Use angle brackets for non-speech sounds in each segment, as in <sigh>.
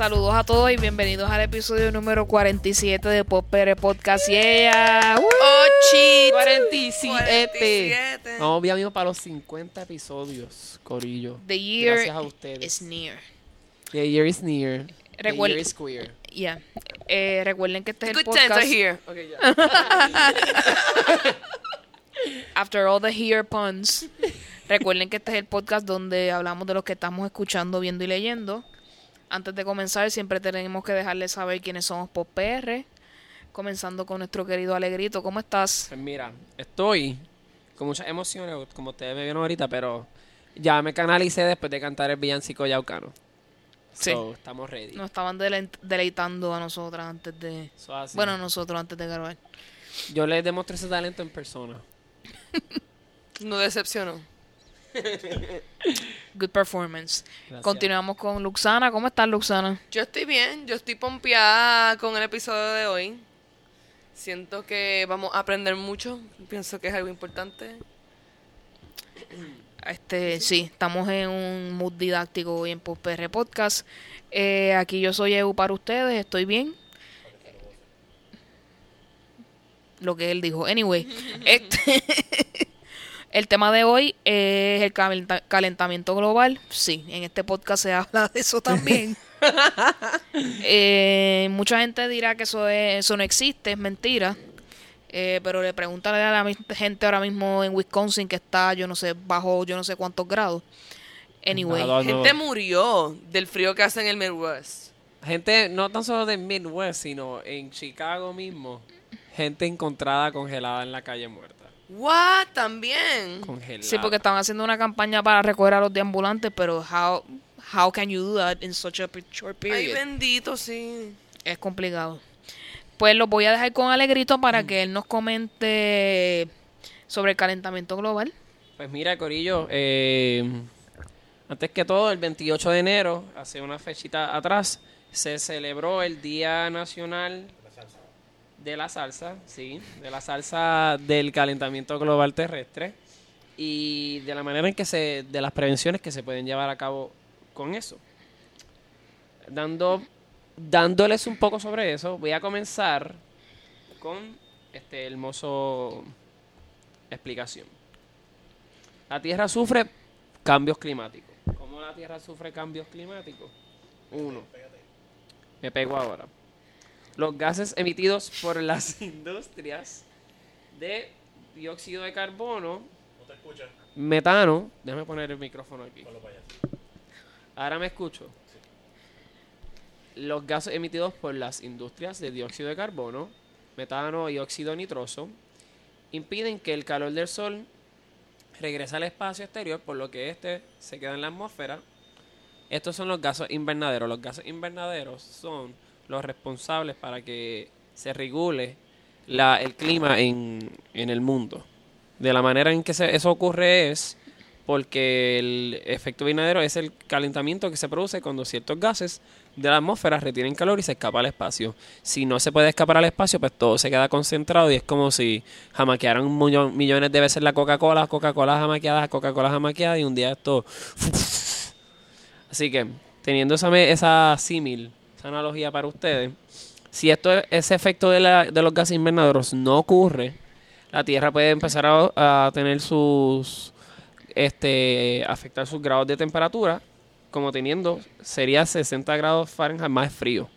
Saludos a todos y bienvenidos al episodio número 47 de Popere Podcast. Yeah. Woo. Ochi. 47. 47. Vamos bien para los 50 episodios, Corillo. The year Gracias a ustedes. is near. The year is near. The year is queer. Yeah. Eh, recuerden que este es el Good times podcast. are here. Okay, ya. <laughs> After all the here puns. Recuerden que este es el podcast donde hablamos de lo que estamos escuchando, viendo y leyendo. Antes de comenzar, siempre tenemos que dejarles saber quiénes somos Pop PR. Comenzando con nuestro querido Alegrito. ¿Cómo estás? Pues mira, estoy con muchas emociones, como ustedes me vieron ahorita, pero ya me canalicé después de cantar el villancico yaucano. Sí. So, estamos ready. Nos estaban dele- deleitando a nosotras antes de... So, así. Bueno, nosotros antes de grabar. yo les demostré ese talento en persona. <laughs> No decepcionó. <laughs> Good performance. Gracias. Continuamos con Luxana. ¿Cómo estás, Luxana? Yo estoy bien, yo estoy pompeada con el episodio de hoy. Siento que vamos a aprender mucho. Pienso que es algo importante. Este, sí, estamos en un mood didáctico hoy en PR Podcast. Eh, aquí yo soy Eu para ustedes, estoy bien. Lo que él dijo. Anyway, <laughs> este, <laughs> el tema de hoy es el calenta- calentamiento global. Sí, en este podcast se habla de eso también. <laughs> Eh, mucha gente dirá que eso, es- eso no existe, es mentira. Eh, pero le preguntan a la gente ahora mismo en Wisconsin que está, yo no sé, bajo yo no sé cuántos grados. Anyway, no. Gente murió del frío que hace en el Midwest. Gente, no tan solo del Midwest, sino en Chicago mismo. Gente encontrada congelada en la calle muerta. What? También. Sí, porque estaban haciendo una campaña para recoger a los deambulantes, pero how, how can you do that in such a short Ay, period? bendito, sí. es complicado. Pues lo voy a dejar con Alegrito para que él nos comente sobre el calentamiento global. Pues mira, Corillo, eh, antes que todo, el 28 de enero, hace una fechita atrás, se celebró el Día Nacional de la Salsa, sí, de la salsa del calentamiento global terrestre y de la manera en que se, de las prevenciones que se pueden llevar a cabo con eso. Dando, dándoles un poco sobre eso, voy a comenzar con este hermoso explicación. La Tierra sufre cambios climáticos. ¿Cómo la Tierra sufre cambios climáticos? Uno. Me pego ahora. Los gases emitidos por las <laughs> industrias de dióxido de carbono, metano, déjame poner el micrófono aquí. Ahora me escucho. Los gases emitidos por las industrias de dióxido de carbono, metano y óxido nitroso impiden que el calor del sol regrese al espacio exterior, por lo que este se queda en la atmósfera. Estos son los gases invernaderos. Los gases invernaderos son los responsables para que se regule la- el clima en, en el mundo. De la manera en que eso ocurre es porque el efecto invernadero es el calentamiento que se produce cuando ciertos gases de la atmósfera retienen calor y se escapa al espacio. Si no se puede escapar al espacio, pues todo se queda concentrado y es como si jamaquearan millones de veces la Coca-Cola, Coca-Cola jamaqueada, Coca-Cola jamaqueada y un día esto... <laughs> Así que, teniendo esa, esa símil, esa analogía para ustedes, si esto, ese efecto de, la- de los gases invernaderos no ocurre, la Tierra puede empezar a, a tener sus, este, afectar sus grados de temperatura, como teniendo, sería 60 grados Fahrenheit más frío,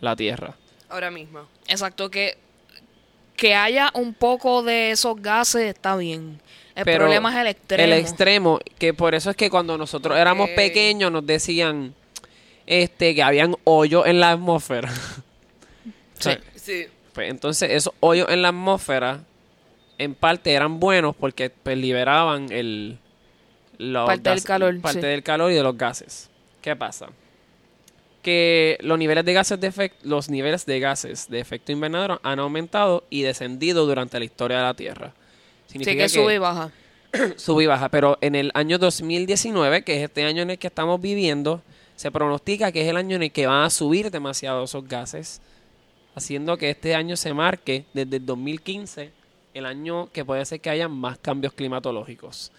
la Tierra. Ahora mismo. Exacto, que, que haya un poco de esos gases está bien. El Pero problema es el extremo. El extremo, que por eso es que cuando nosotros éramos pequeños nos decían este que habían hoyos en la atmósfera. <laughs> O sea, Sí. Pues entonces esos hoyos en la atmósfera en parte eran buenos porque pues, liberaban el los Parte del calor, parte sí. del calor y de los gases. ¿Qué pasa? Que los niveles de gases de efecto, los niveles de gases de efecto invernadero han aumentado y descendido durante la historia de la Tierra. Sí, que sube y baja. <clears throat> sube y baja, pero en el año 2019, que es este año en el que estamos viviendo, se pronostica que es el año en el que van a subir demasiado esos gases, haciendo que este año se marque desde el 2015 el año que puede ser que haya más cambios climatológicos.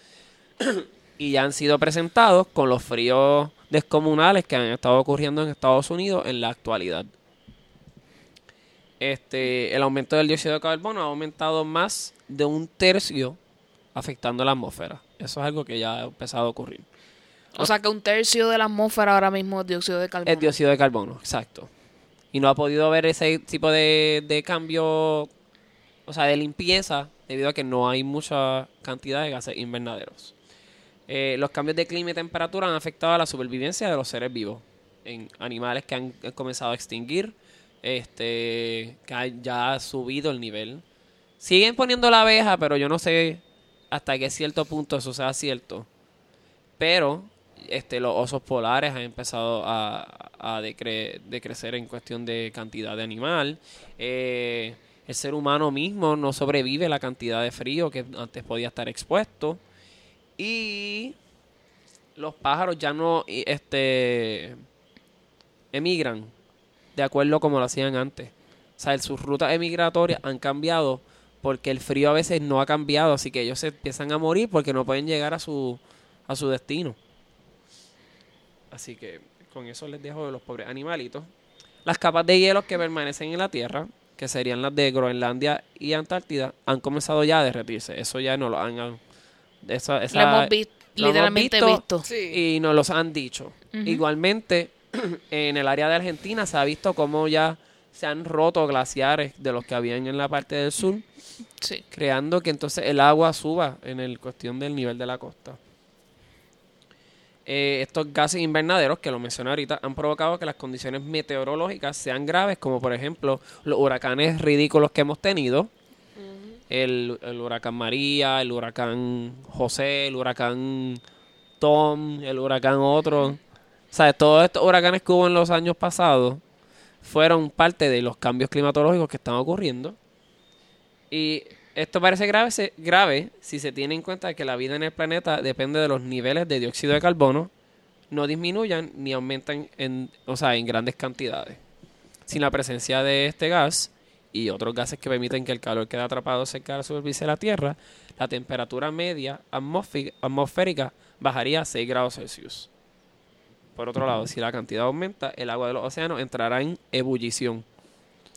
<clears throat> y ya han sido presentados con los fríos descomunales que han estado ocurriendo en Estados Unidos en la actualidad. Este, el aumento del dióxido de carbono ha aumentado más de un tercio afectando la atmósfera. Eso es algo que ya ha empezado a ocurrir. O sea que un tercio de la atmósfera ahora mismo es dióxido de carbono. Es dióxido de carbono, exacto. Y no ha podido ver ese tipo de, de cambio, o sea, de limpieza, debido a que no hay mucha cantidad de gases invernaderos. Eh, los cambios de clima y temperatura han afectado a la supervivencia de los seres vivos en animales que han comenzado a extinguir, este, que ya ha subido el nivel. Siguen poniendo la abeja, pero yo no sé hasta qué cierto punto eso sea cierto. Pero este, los osos polares han empezado a, a decre- decrecer en cuestión de cantidad de animal. Eh, el ser humano mismo no sobrevive la cantidad de frío que antes podía estar expuesto. Y los pájaros ya no este, emigran de acuerdo como lo hacían antes. O sea, sus rutas emigratorias han cambiado porque el frío a veces no ha cambiado, así que ellos se empiezan a morir porque no pueden llegar a su, a su destino. Así que con eso les dejo de los pobres animalitos. Las capas de hielo que permanecen en la Tierra, que serían las de Groenlandia y Antártida, han comenzado ya a derretirse. Eso ya no lo han... Esa, Lo hemos vi- lo hemos literalmente visto visto. Sí. y nos los han dicho. Igualmente, <clears throat> en el área de Argentina se ha visto cómo ya se han roto glaciares de los que habían en la parte del sur, Sí. creando que entonces el agua suba en el cuestión del nivel de la costa. Eh, estos gases invernaderos, que lo mencioné ahorita, han provocado que las condiciones meteorológicas sean graves, como por ejemplo los huracanes ridículos que hemos tenido, el, el huracán María, el huracán José, el huracán Tom, el huracán otro. O sea, todos estos huracanes que hubo en los años pasados fueron parte de los cambios climatológicos que están ocurriendo. Y esto parece grave, se- grave si se tiene en cuenta que la vida en el planeta depende de los niveles de dióxido de carbono, no disminuyan ni aumentan en, o sea, en grandes cantidades. Sin la presencia de este gas y otros gases que permiten que el calor quede atrapado cerca de la superficie de la Tierra, la temperatura media atmosférica bajaría a 6 grados Celsius. Por otro lado, si la cantidad aumenta, el agua de los océanos entrará en ebullición.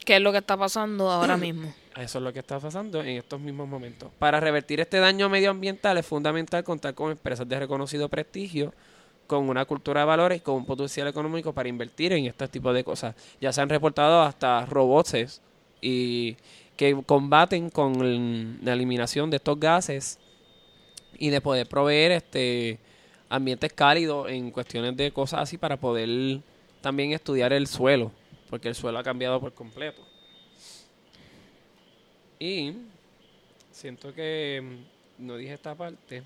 ¿Qué es lo que está pasando ahora <clears throat> mismo? Eso es lo que está pasando en estos mismos momentos. Para revertir este daño medioambiental es fundamental contar con empresas de reconocido prestigio, con una cultura de valores y con un potencial económico para invertir en este tipo de cosas. Ya se han reportado hasta robots y que combaten con la eliminación de estos gases y de poder proveer este ambientes cálidos en cuestiones de cosas así para poder también estudiar el suelo, porque el suelo ha cambiado por completo. Y siento que mm, no dije esta parte.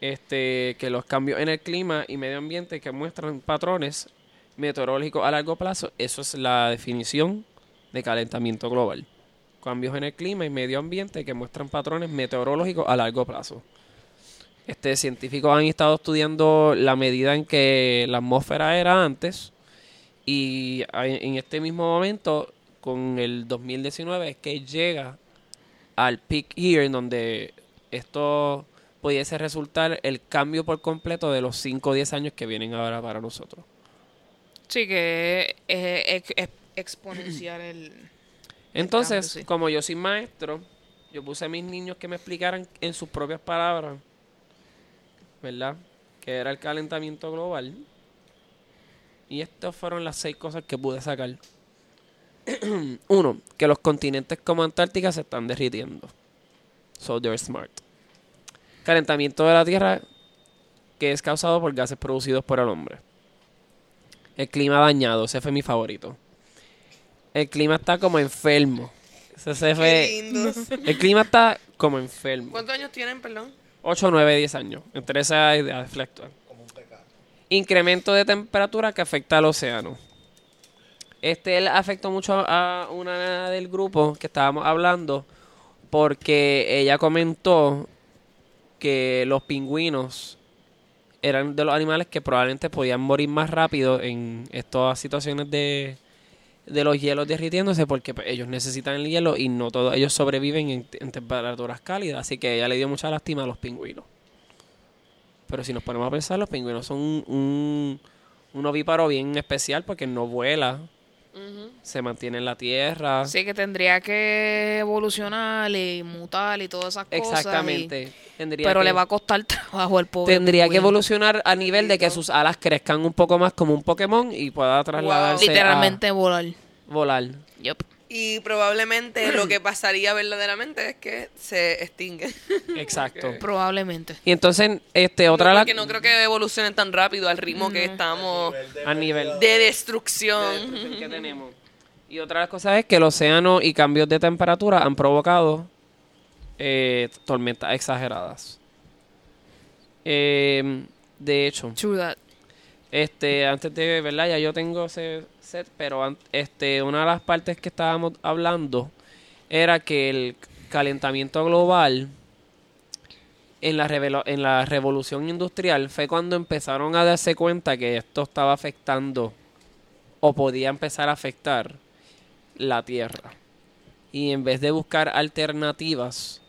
Este, que los cambios en el clima y medio ambiente que muestran patrones meteorológicos a largo plazo, eso es la definición de calentamiento global. Cambios en el clima y medio ambiente que muestran patrones meteorológicos a largo plazo. Este, científicos han estado estudiando la medida en que la atmósfera era antes y en este mismo momento, con el 2019, es que llega al peak year en donde esto pudiese resultar el cambio por completo de los 5 o 10 años que vienen ahora para nosotros. Sí, que es, es- es exponencial el... Entonces, cambio, sí. como yo soy maestro, yo puse a mis niños que me explicaran en sus propias palabras, ¿verdad? Que era el calentamiento global. Y estas fueron las seis cosas que pude sacar. <clears throat> Uno, que los continentes como Antártica se están derritiendo. So they're smart. Calentamiento de la Tierra que es causado por gases producidos por el hombre. El clima dañado, ese fue mi favorito. El clima está como enfermo. Ese se fue-. <laughs> El clima está como enfermo. ¿Cuántos años tienen, perdón? 8, 9, 10 años. Entre esa edad flexible. Incremento de temperatura que afecta al océano. Este afectó mucho a una del grupo que estábamos hablando porque ella comentó que los pingüinos eran de los animales que probablemente podían morir más rápido en estas situaciones de, de los hielos derritiéndose porque pues, ellos necesitan el hielo y no todos ellos sobreviven en, en temperaturas cálidas. Así que ella le dio mucha lástima a los pingüinos. Pero si nos ponemos a pensar, los pingüinos son un, un, un ovíparo bien especial porque no vuela, se mantiene en la tierra. Sí, que tendría que evolucionar y mutar y todas esas cosas. Exactamente. pero que- le va a costar <laughs> trabajo al pobre. Tendría que evolucionar a nivel de que sus alas crezcan un poco más como un Pokémon y pueda trasladarse Literalmente volar. a volar. Yup. Y probablemente <clears throat> lo que pasaría verdaderamente es que se extingue. <laughs> Exacto. Probablemente. Y entonces, este, otra de no, las- porque no creo que evolucionen tan rápido al ritmo que estamos a nivel de destrucción. que tenemos. Y otra de las cosas es que el océano y cambios de temperatura han provocado eh, tormentas exageradas. Eh, de hecho, True that. este, antes de, ¿verdad? Ya yo tengo ese pero este, una de las partes que estábamos hablando era que el calentamiento global en la, en la revolución industrial fue cuando empezaron a darse cuenta que esto estaba afectando o podía empezar a afectar la Tierra. Y en vez de buscar alternativas,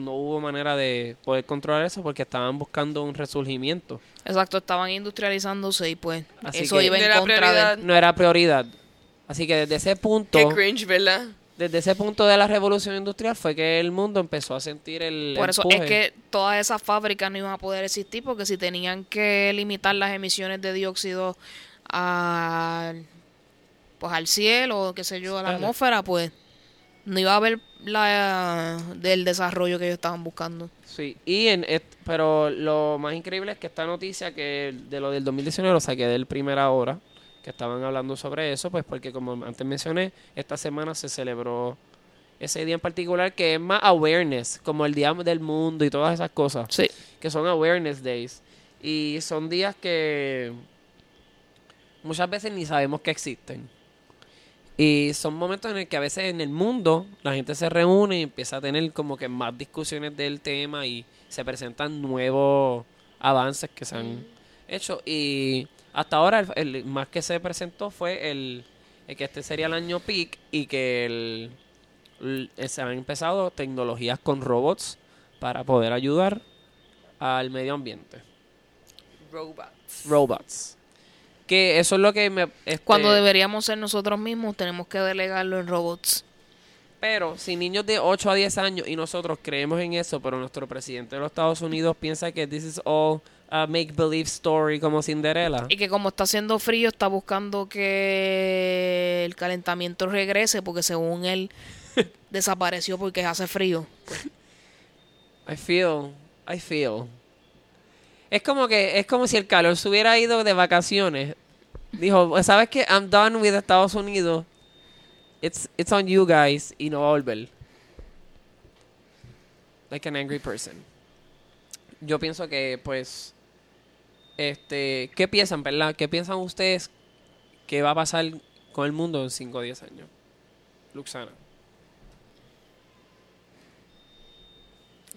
no hubo manera de poder controlar eso porque estaban buscando un resurgimiento. Exacto, estaban industrializándose y pues Así eso que- iba No en era contra prioridad. de... No era prioridad. Así que desde ese punto, Qué cringe, ¿verdad? desde ese punto de la revolución industrial fue que el mundo empezó a sentir el Por eso empuje. es que todas esas fábricas no iban a poder existir porque si tenían que limitar las emisiones de dióxido al pues al cielo, qué sé yo, a la Claro. atmósfera, pues no iba a haber la del desarrollo que ellos estaban buscando. Sí, y en pero lo más increíble es que esta noticia que de lo del 2019 lo saqué del primera hora, que estaban hablando sobre eso, pues porque como antes mencioné, esta semana se celebró ese día en particular que es más awareness, como el Día del Mundo y todas esas cosas, Sí. que son awareness days. Y son días que muchas veces ni sabemos que existen. Y son momentos en el que a veces en el mundo la gente se reúne y empieza a tener como que más discusiones del tema y se presentan nuevos avances que se han hecho. Y hasta ahora el, el más que se presentó fue el, el que este sería el año peak y que el, el- se han empezado tecnologías con robots para poder ayudar al medio ambiente. Robots. Robots. Que eso es lo que me... este, Cuando deberíamos ser nosotros mismos, tenemos que delegarlo en robots. Pero si niños de 8 a 10 años y nosotros creemos en eso, pero nuestro presidente de los Estados Unidos piensa que this is all a make-believe story como Cinderella. Y que como está haciendo frío, está buscando que el calentamiento regrese porque según él <laughs> desapareció porque hace frío. I feel, I feel. Es como que, es como si el calor se hubiera ido de vacaciones. Dijo, ¿sabes qué? I'm done with Estados Unidos. It's, it's on you guys. Y no va a volver. Like an angry person. Yo pienso que, pues, este, ¿qué piensan, verdad? ¿Qué piensan ustedes que va a pasar con el mundo en 5 o 10 años? Luxana.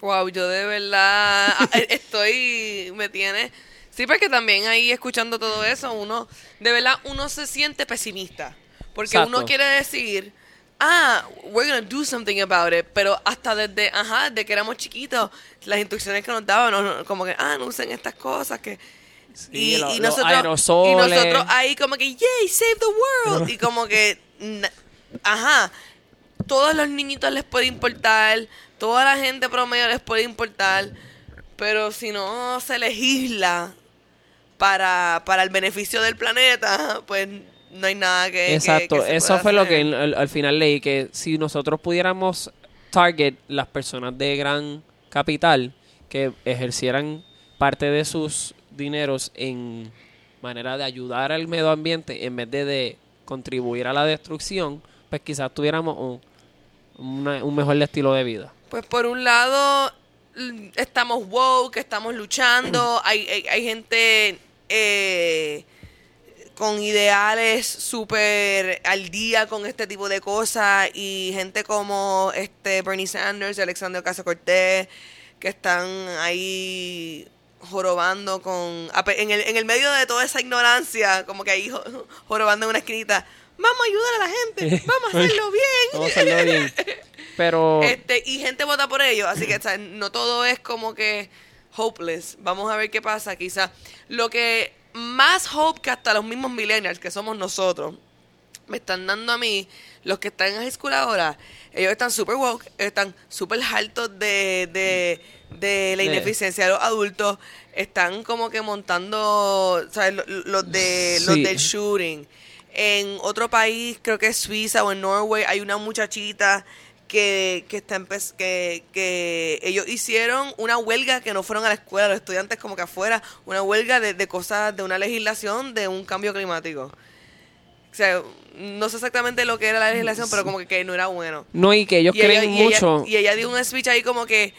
Wow, yo de verdad <laughs> estoy, me tiene... Sí, porque también ahí escuchando todo eso, uno, de verdad, uno se siente pesimista. Porque Exacto. uno quiere decir, ah, we're gonna do something about it. Pero hasta desde, ajá, desde que éramos chiquitos, las instrucciones que nos daban, no- no, como que, ah, no usen estas cosas, que... Sí, y, lo- y nosotros, y nosotros ahí como que, yay, save the world. y como que, ajá, todos los niñitos les puede importar, toda la gente promedio les puede importar, pero si no se legisla para, para el beneficio del planeta, <laughs> pues no hay nada que... Exacto, que eso fue lo que al, al- al final leí, que si nosotros pudiéramos target las personas de gran capital que ejercieran parte de sus dineros en manera de ayudar al medio ambiente en vez de, de contribuir a la destrucción, pues quizás tuviéramos un, una- un mejor estilo de vida. Pues por un lado estamos woke, estamos luchando, hay, hay, hay gente eh, con ideales súper al día con este tipo de cosas y gente como este Bernie Sanders y Alexander Ocasio Cortés que están ahí jorobando con en el, en el medio de toda esa ignorancia como que ahí jo- jorobando en una esquinita vamos a ayudar a la gente vamos a hacerlo bien Vamos a hacerlo bien. <laughs> Pero este, y gente vota por ellos, así que o sea, no todo es como que hopeless. Vamos a ver qué pasa. Quizá lo que más hope que hasta los mismos millennials que somos nosotros me están dando a mí, los que están en high school ahora, ellos están super woke, están súper hartos de, de, de la ineficiencia de los adultos, están como que montando, ¿sabes? Los, los de, los Sí. del shooting. En otro país, creo que es Suiza o en Norway, hay una muchachita que, que, está que, que ellos hicieron una huelga que no fueron a la escuela, los estudiantes como que afuera, una huelga de, de cosas, de una legislación de un cambio climático. O sea, no sé exactamente lo que era la legislación, pero como que, que no era bueno. No, y que ellos Y ella, creen y ella- mucho. y ella dio un speech ahí como que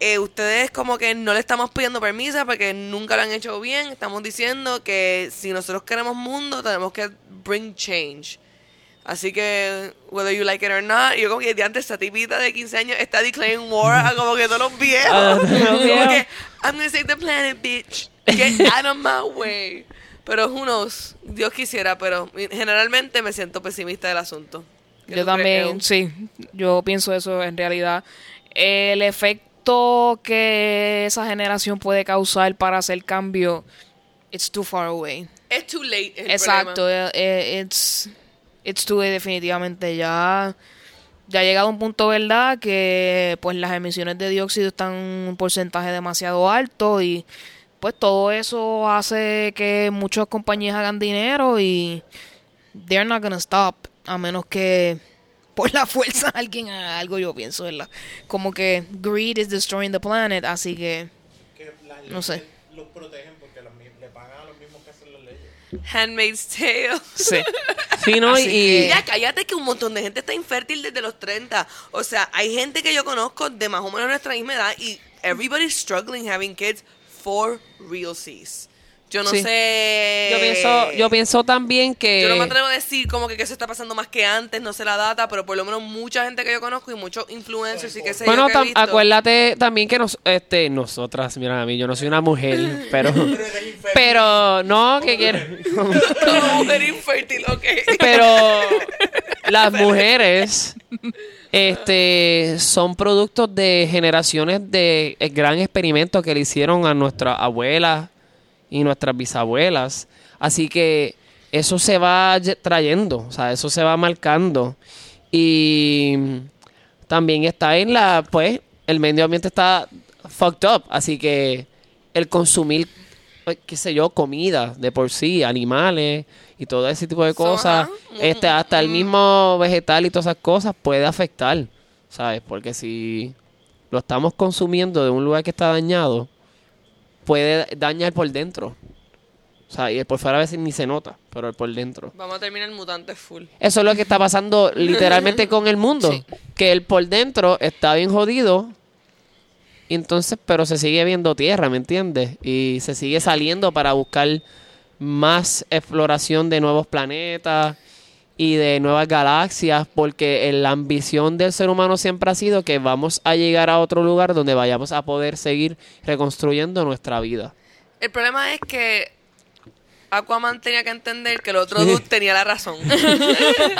eh, ustedes como que no le estamos pidiendo permiso porque nunca lo han hecho bien. Estamos diciendo que si nosotros queremos mundo, tenemos que bring change. Así que, whether you like it or not, yo como que de antes esta tipita de 15 años está declaring war a como que todos los viejos. Los como que, I'm gonna save the planet, bitch. Get <laughs> out of my way. Pero who knows, Dios quisiera, pero generalmente me siento pesimista del asunto. ¿Qué Yo crees, también, sí, yo pienso eso en realidad. El efecto que esa generación puede causar para hacer cambio, it's too far away. Es too late. es el Exacto, problema. eh, eh, it's, it's too late definitivamente. Ya, ya ha llegado un punto, ¿verdad? Que pues las emisiones de dióxido están en un porcentaje demasiado alto y pues todo eso hace que muchas compañías hagan dinero y they're not gonna stop a menos que por la fuerza <laughs> alguien haga algo, yo pienso, ¿verdad? Como que greed is destroying the planet, así que que las No sé. los protegen porque los mi- le pagan a los mismos que hacen las leyes. Handmaid's Tale. sí. <laughs> Sí, ¿no? Así y, que- Ya, cállate que un montón de gente está infértil desde los 30. O sea, hay gente que yo conozco de más o menos nuestra misma edad y everybody's struggling having kids for realsies. Yo no Sí. sé. yo pienso, yo pienso también que Yo no me atrevo a decir como que, que eso está pasando más que antes, no sé la data, pero por lo menos mucha gente que yo conozco y muchos influencers y que yo bueno, que he tam- visto. acuérdate también que nos, este, nosotras, mira a mí, yo no soy una mujer, <laughs> pero, pero no, que quiero, <laughs> Como mujer infértil, ok. pero <laughs> las mujeres, este, son productos de generaciones de eh, gran experimento que le hicieron a nuestras abuelas y nuestras bisabuelas, así que eso se va trayendo, o sea, eso se va marcando y también está en la, pues, el medio ambiente está fucked up, así que el consumir, eh, qué sé yo, comida de por sí, animales y todo ese tipo de So, cosas, ajá. este, hasta el mismo vegetal y todas esas cosas puede afectar, ¿sabes? Porque si lo estamos consumiendo de un lugar que está dañado, puede dañar por dentro. O sea, y el por fuera a veces ni se nota, pero el por dentro. Vamos a terminar mutantes full. Eso es lo que está pasando <laughs> literalmente con el mundo. Sí. Que el por dentro está bien jodido. y Entonces, pero se sigue viendo tierra, ¿me entiendes? Y se sigue saliendo para buscar más exploración de nuevos planetas y de nuevas galaxias, porque la ambición del ser humano siempre ha sido que vamos a llegar a otro lugar donde vayamos a poder seguir reconstruyendo nuestra vida. El problema es que Aquaman tenía que entender que el otro dude tenía la razón. <laughs>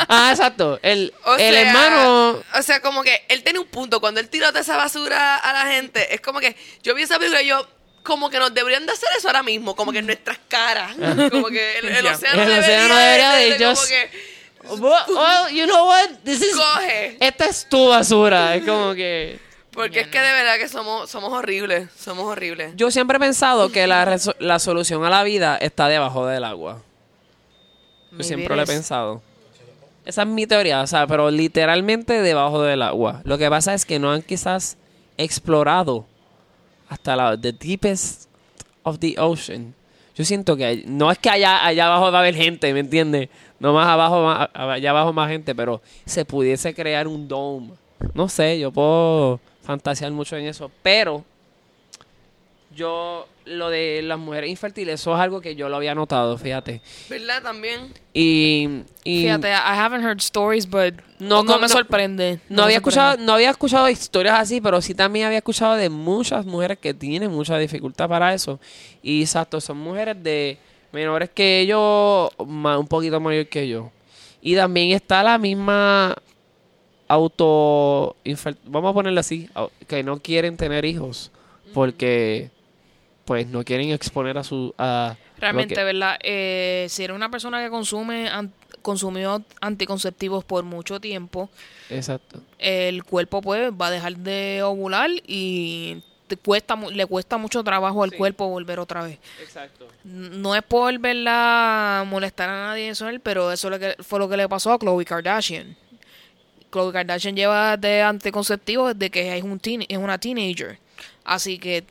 Ah, exacto. El, O el sea, hermano... O sea, como que él tiene un punto. Cuando él tiró toda esa basura a la gente, es como que yo vi esa película y yo, como que nos deberían de hacer eso ahora mismo, como que en nuestras caras. Como que el, <laughs> océano El debería, océano debería de, de de como que Well, you know what? This is- coge. Esta es tu basura. Es como que... Porque es que de verdad que somos, somos horribles. Somos horribles. Yo siempre he pensado que la, la solución a la vida está debajo del agua. Yo Maybe siempre lo he is. pensado. Esa es mi teoría, o sea, pero literalmente debajo del agua. Lo que pasa es que no han quizás explorado hasta la the deepest of the ocean. Yo siento que hay- no es que allá, allá abajo va a haber gente, ¿me entiendes? No más abajo, más, allá abajo más gente, pero se pudiese crear un dome. No sé, yo puedo fantasear mucho en eso, pero yo lo de las mujeres infértiles, eso es algo que yo lo había notado, fíjate. ¿Verdad? También. Y, y Fíjate, I haven't heard stories, but No, no, no, me sorprende. no me había escuchado, sorprende. no había escuchado historias así, pero sí también había escuchado de muchas mujeres que tienen mucha dificultad para eso. Y exacto, son mujeres de menores que yo, ma- un poquito mayor que yo. Y también está la misma auto vamos a ponerlo así, que no quieren tener hijos porque pues no quieren exponer a su a Realmente, que- ¿verdad? Eh, si eres una persona que consume consumió anticonceptivos por mucho tiempo, exacto el cuerpo pues va a dejar de ovular y te cuesta mu- le cuesta mucho trabajo al Sí. cuerpo volver otra vez. exacto No es por verla molestar a nadie eso él, pero eso es lo que, fue lo que le pasó a Khloe Kardashian. Khloe Kardashian lleva de anticonceptivos desde que es un teen- es una teenager. Así que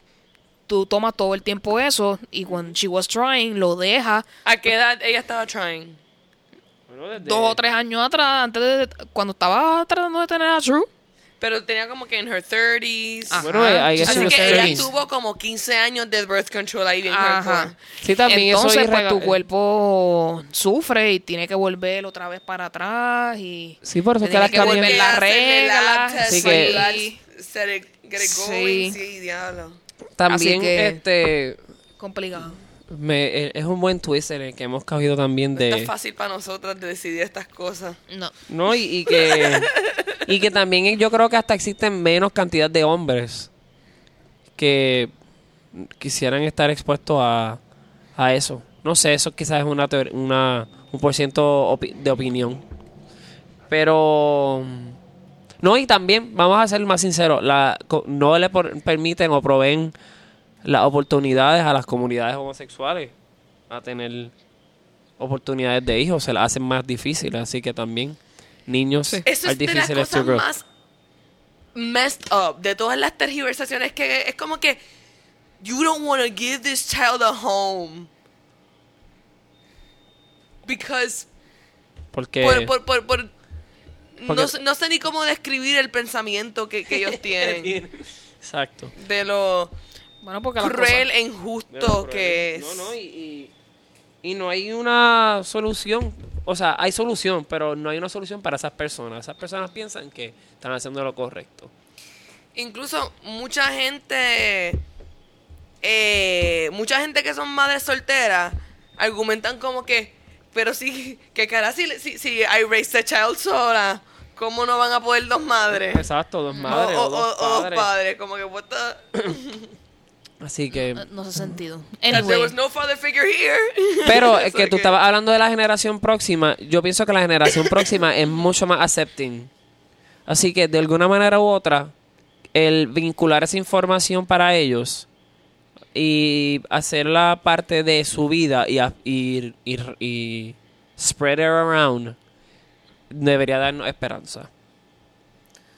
tú tomas todo el tiempo eso y cuando she was trying lo deja ¿A qué edad ella estaba trying? Bueno, desde- dos o tres años atrás, antes de cuando estaba tratando de tener a Drew. Pero tenía como que en her 30s. Ajá. Bueno, guess Así que ella 30s. tuvo como 15 años de birth control ahí bien Ajá. hardcore. sí también Entonces, eso pues tu cuerpo sufre y tiene que volver otra vez para atrás y sí por eso es que tiene las que cambian volver la Hacerle lab regla. test Así que- Sí. Sí, diablo. también Así que- este complicado. Me, eh, es un buen twist en el que hemos caído también No es de fácil para nosotras de decidir estas cosas. No. No, y, y que <laughs> y que también yo creo que hasta existen menos cantidad de hombres que quisieran estar expuestos a, a eso. No sé, eso quizás es una, una un por ciento opi- de opinión. Pero no, y también, vamos a ser más sinceros, la, co- no le por- permiten o proveen las oportunidades a las comunidades homosexuales a tener oportunidades de hijos, se las hacen más difíciles, así que también niños Eso are es de las cosas más messed up de todas las tergiversaciones que es como que you don't want to give this child a home because Porque por, por, por, por- Porque- no, sé- no sé ni cómo describir el pensamiento que, que ellos <laughs> tienen. Exacto. de lo Bueno, porque cruel e injusto que es No, no, y, y, y no hay una solución. O sea, hay solución, pero no hay una solución para esas personas. Esas personas piensan que están haciendo lo correcto. incluso mucha gente eh, mucha gente que son madres solteras argumentan como que pero sí que cara si, si, si I raised a child sola ¿cómo no van a poder dos madres? Exacto, dos madres o, o, o- dos o- o dos padres. padres como que Así que... No, no hace sentido. there Anyway, was no father figure here <laughs> Pero es que tú estabas hablando de la generación próxima. Yo pienso que la generación próxima es <laughs> mucho más accepting. Así que de alguna manera u otra, el vincular esa información para ellos y hacerla parte de su vida y, a- y, y, y spread it around debería darnos esperanza.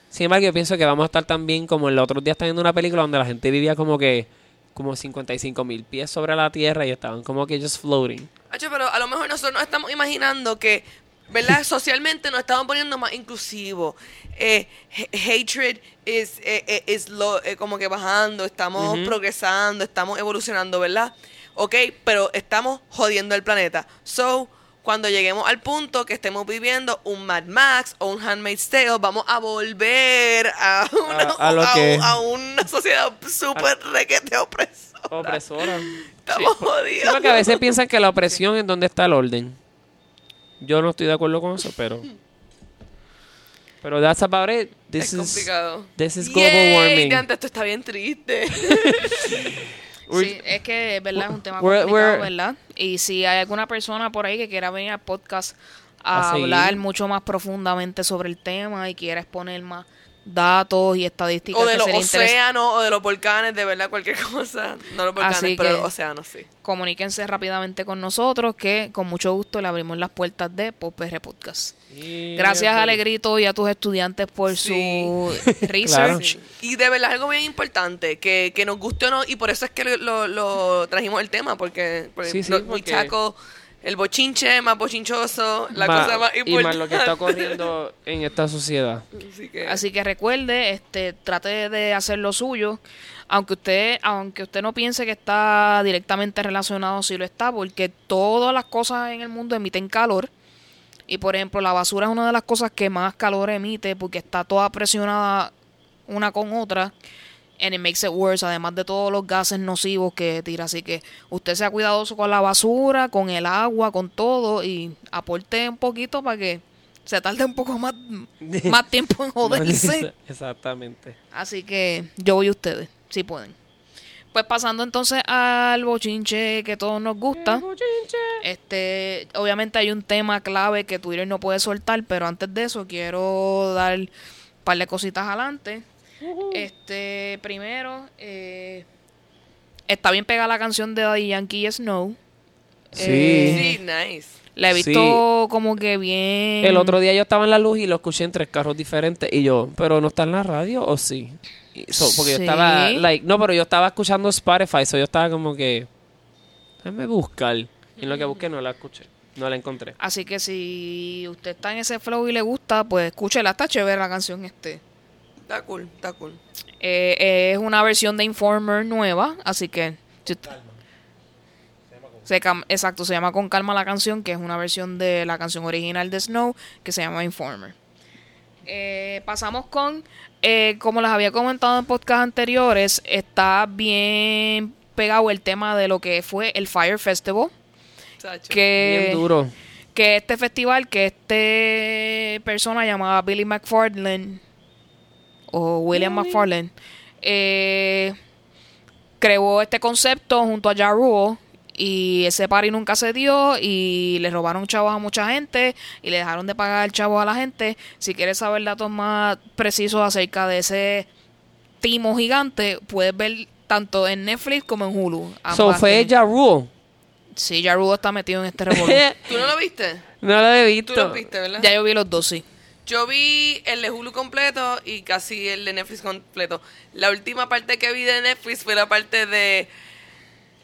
Sin embargo, yo pienso que vamos a estar también como el otro día estaba viendo una película donde la gente vivía como que como 55 mil pies sobre la tierra y estaban como que just floating. Hacho, pero a lo mejor nosotros nos estamos imaginando que, ¿verdad? <laughs> Socialmente nos estamos poniendo más inclusivos. Eh, ha- hatred is, eh, eh, is lo- eh, como que bajando, estamos progresando, estamos evolucionando, ¿verdad? Ok, pero estamos jodiendo el planeta. So, cuando lleguemos al punto que estemos viviendo un Mad Max o un Handmaid's Tale, vamos a volver a una, A- a lo a- que- a una sociedad súper requete opresora. Opresora. Estamos Sí, jodidos. porque a veces piensan que la opresión es donde está el orden. Yo no estoy de acuerdo con eso, pero... Pero that's about it. This es is, complicado. this is global Yay, warming. Dante, esto está bien triste. <laughs> <laughs> sí, es que, ¿verdad? Es un tema We're- complicado, we're- ¿verdad? Y si hay alguna persona por ahí que quiera venir al podcast a, A seguir. hablar mucho más profundamente sobre el tema y quiera exponer más datos y estadísticas o de los océanos, o de los volcanes, de verdad, cualquier <laughs> cosa. No los volcanes, Así pero los océanos, sí. comuníquense rápidamente con nosotros que con mucho gusto le abrimos las puertas de PopR Podcast. Y- Gracias a Alegrito y a tus estudiantes por Sí. su <laughs> Claro. research. Y de verdad es algo bien importante, que, que nos guste o no, y por eso es que lo, lo- lo trajimos el tema, porque, porque Sí, sí, lo- porque- we tackle el bochinche más bochinchoso, la Ma- cosa más y importante. más lo que está ocurriendo <laughs> en esta sociedad. Así que, Así que recuerde, este, trate de hacer lo suyo, aunque usted, aunque usted no piense que está directamente relacionado, sí lo está, porque todas las cosas en el mundo emiten calor. Y por ejemplo, la basura es una de las cosas que más calor emite porque está toda presionada una con otra. And it makes it worse, además de todos los gases nocivos que tira. Así que usted sea cuidadoso con la basura, con el agua, con todo. Y aporte un poquito para que se tarde un poco más, <laughs> más tiempo en joderse. <laughs> Exactamente. Así que yo voy a ustedes, si pueden. Pues pasando entonces al bochinche que todos nos gusta. Este, obviamente hay un tema clave que Twitter no puede soltar, pero antes de eso quiero dar un par de cositas adelante. Este, primero, eh, está bien pegada la canción de Daddy Yankee Snow. Sí. Eh, Sí, nice. la he visto como que bien. El otro día yo estaba en la luz y lo escuché en tres carros diferentes y yo, pero no está en la radio o sí. So- porque yo estaba, like, no, pero yo estaba escuchando Spotify, so yo estaba como que, déjame buscar. Y en lo que busqué no la escuché, no la encontré. Así que si usted está en ese flow y le gusta, pues escúchela, está chévere la canción este. Está cool, está cool. Eh, es una versión de Informer nueva, así que... si Se cam- exacto, se llama Con Calma la canción, que es una versión de la canción original de Snow, que se llama Informer. Eh, pasamos con, eh, como les había comentado en podcast anteriores, está bien pegado el tema de lo que fue el Fire Festival. Chacho. Que, Bien duro. que este festival, que este persona llamada Billy McFarlane o William McFarlane eh, creó este concepto junto a Ja Rule y ese party nunca se dio y le robaron chavos a mucha gente y le dejaron de pagar chavos a la gente. Si quieres saber datos más precisos acerca de ese timo gigante, puedes ver tanto en Netflix como en Hulu. So fue Ja Rule. Sí, Ja Rule está metido en este <laughs> revolución. ¿Tú no lo viste? no lo he Tú visto. lo viste, ¿verdad? ya yo vi los dos, sí. Yo vi el de Hulu completo y casi el de Netflix completo. La última parte que vi de Netflix fue la parte de,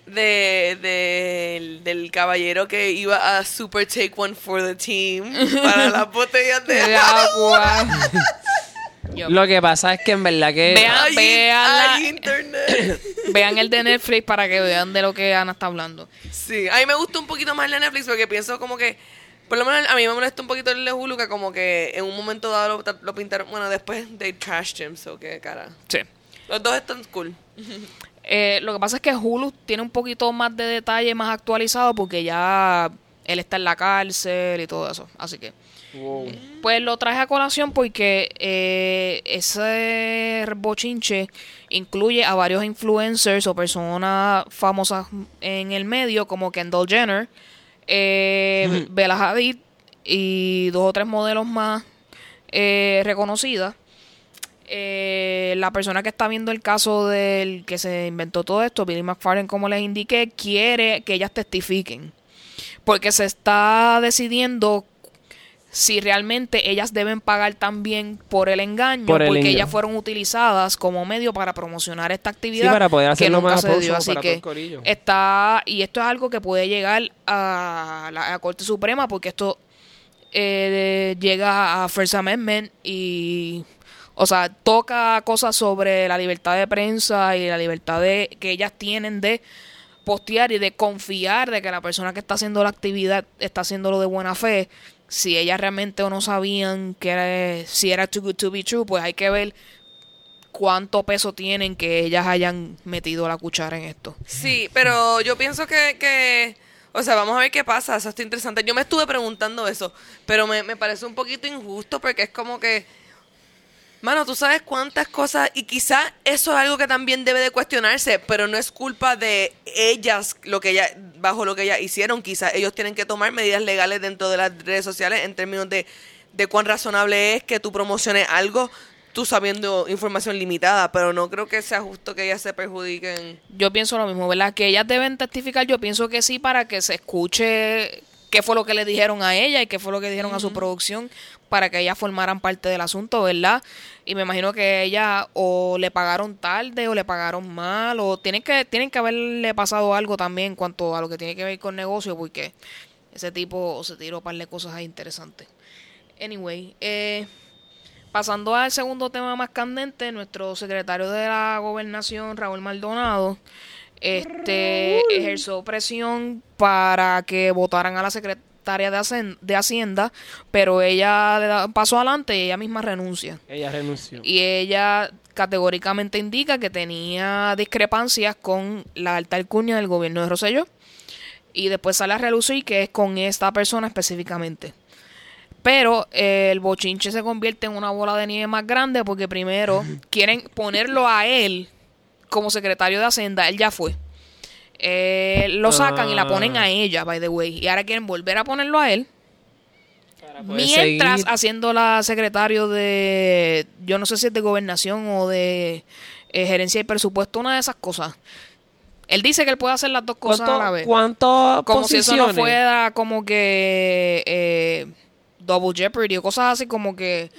de, de- del caballero que iba a super take one for the team para las <laughs> botellas de agua. <laughs> Yo- Lo que pasa es que en verdad que... Vean- Ay, vean ay, la- internet. <coughs> Vean el de Netflix para que vean de lo que Ana está hablando. Sí, a mí me gusta un poquito más el de Netflix porque pienso como que, por lo menos a mí me molesta un poquito el de Hulu que como que en un momento dado lo, lo pintaron, bueno, después de Trash Him, so que cara. Sí. Los dos están cool. <laughs> Eh, lo que pasa es que Hulu tiene un poquito más de detalle, más actualizado, porque ya él está en la cárcel y todo eso. Así que, Wow. pues lo traje a colación porque eh, ese bochinche incluye a varios influencers o personas famosas en el medio, como Kendall Jenner, eh, Bella Hadid y dos o tres modelos más eh, reconocidas. Eh, la persona que está viendo el caso del que se inventó todo esto, Billy McFarlane, como les indiqué, quiere que ellas testifiquen. Porque se está decidiendo si realmente ellas deben pagar también por el engaño, Por el porque engaño. ellas fueron utilizadas como medio para promocionar esta actividad Sí, para poder que hacerlo nunca más se dio. Así que está, y esto es algo que puede llegar a la, a la Corte Suprema, porque esto eh, llega a First Amendment y, o sea, toca cosas sobre la libertad de prensa y la libertad de que ellas tienen de postear y de confiar de que la persona que está haciendo la actividad está haciéndolo de buena fe. Si ellas realmente o no sabían que era, si era too good to be true, pues hay que ver cuánto peso tienen que ellas hayan metido la cuchara en esto. Sí, pero yo pienso que, o sea, vamos a ver qué pasa, eso está interesante. Yo me estuve preguntando eso, pero me parece un poquito injusto porque es como que, mano, tú sabes cuántas cosas, y quizás eso es algo que también debe de cuestionarse, pero no es culpa de ellas, lo que ellas, bajo lo que ellas hicieron, quizás ellos tienen que tomar medidas legales dentro de las redes sociales en términos de, de cuán razonable es que tú promociones algo. Tú sabiendo información limitada, pero no creo que sea justo que ellas se perjudiquen. Yo pienso lo mismo, ¿verdad? Que ellas deben testificar, yo pienso que sí, para que se escuche qué fue lo que le dijeron a ella y qué fue lo que dijeron a su producción, para que ellas formaran parte del asunto, ¿verdad? Y me imagino que ella o le pagaron tarde o le pagaron mal, o tienen que, tienen que haberle pasado algo también en cuanto a lo que tiene que ver con negocio, porque ese tipo se tiró un par de cosas ahí interesantes. Anyway, eh, Pasando al segundo tema más candente, nuestro secretario de la gobernación, Raúl Maldonado, este ejerció presión para que votaran a la secretaria de, Hacen- de Hacienda, pero ella paso adelante y ella misma renuncia. Ella renunció. Y ella categóricamente indica que tenía discrepancias con la alta alcurnia del gobierno de Rosselló. Y después sale a relucir que es con esta persona específicamente. Pero eh, el bochinche se convierte en una bola de nieve más grande porque primero <laughs> quieren ponerlo a él como secretario de Hacienda, él ya fue. Eh, lo sacan y la ponen Ah. a ella, by the way. Y ahora quieren volver a ponerlo a él. Mientras seguir. haciendo la secretario de, yo no sé si es de gobernación o de eh, gerencia y presupuesto, una de esas cosas. Él dice que él puede hacer las dos cosas a la ¿Cuánto, vez. cuánto Como si eso no posiciones? fuera como que eh, double jeopardy o cosas así como que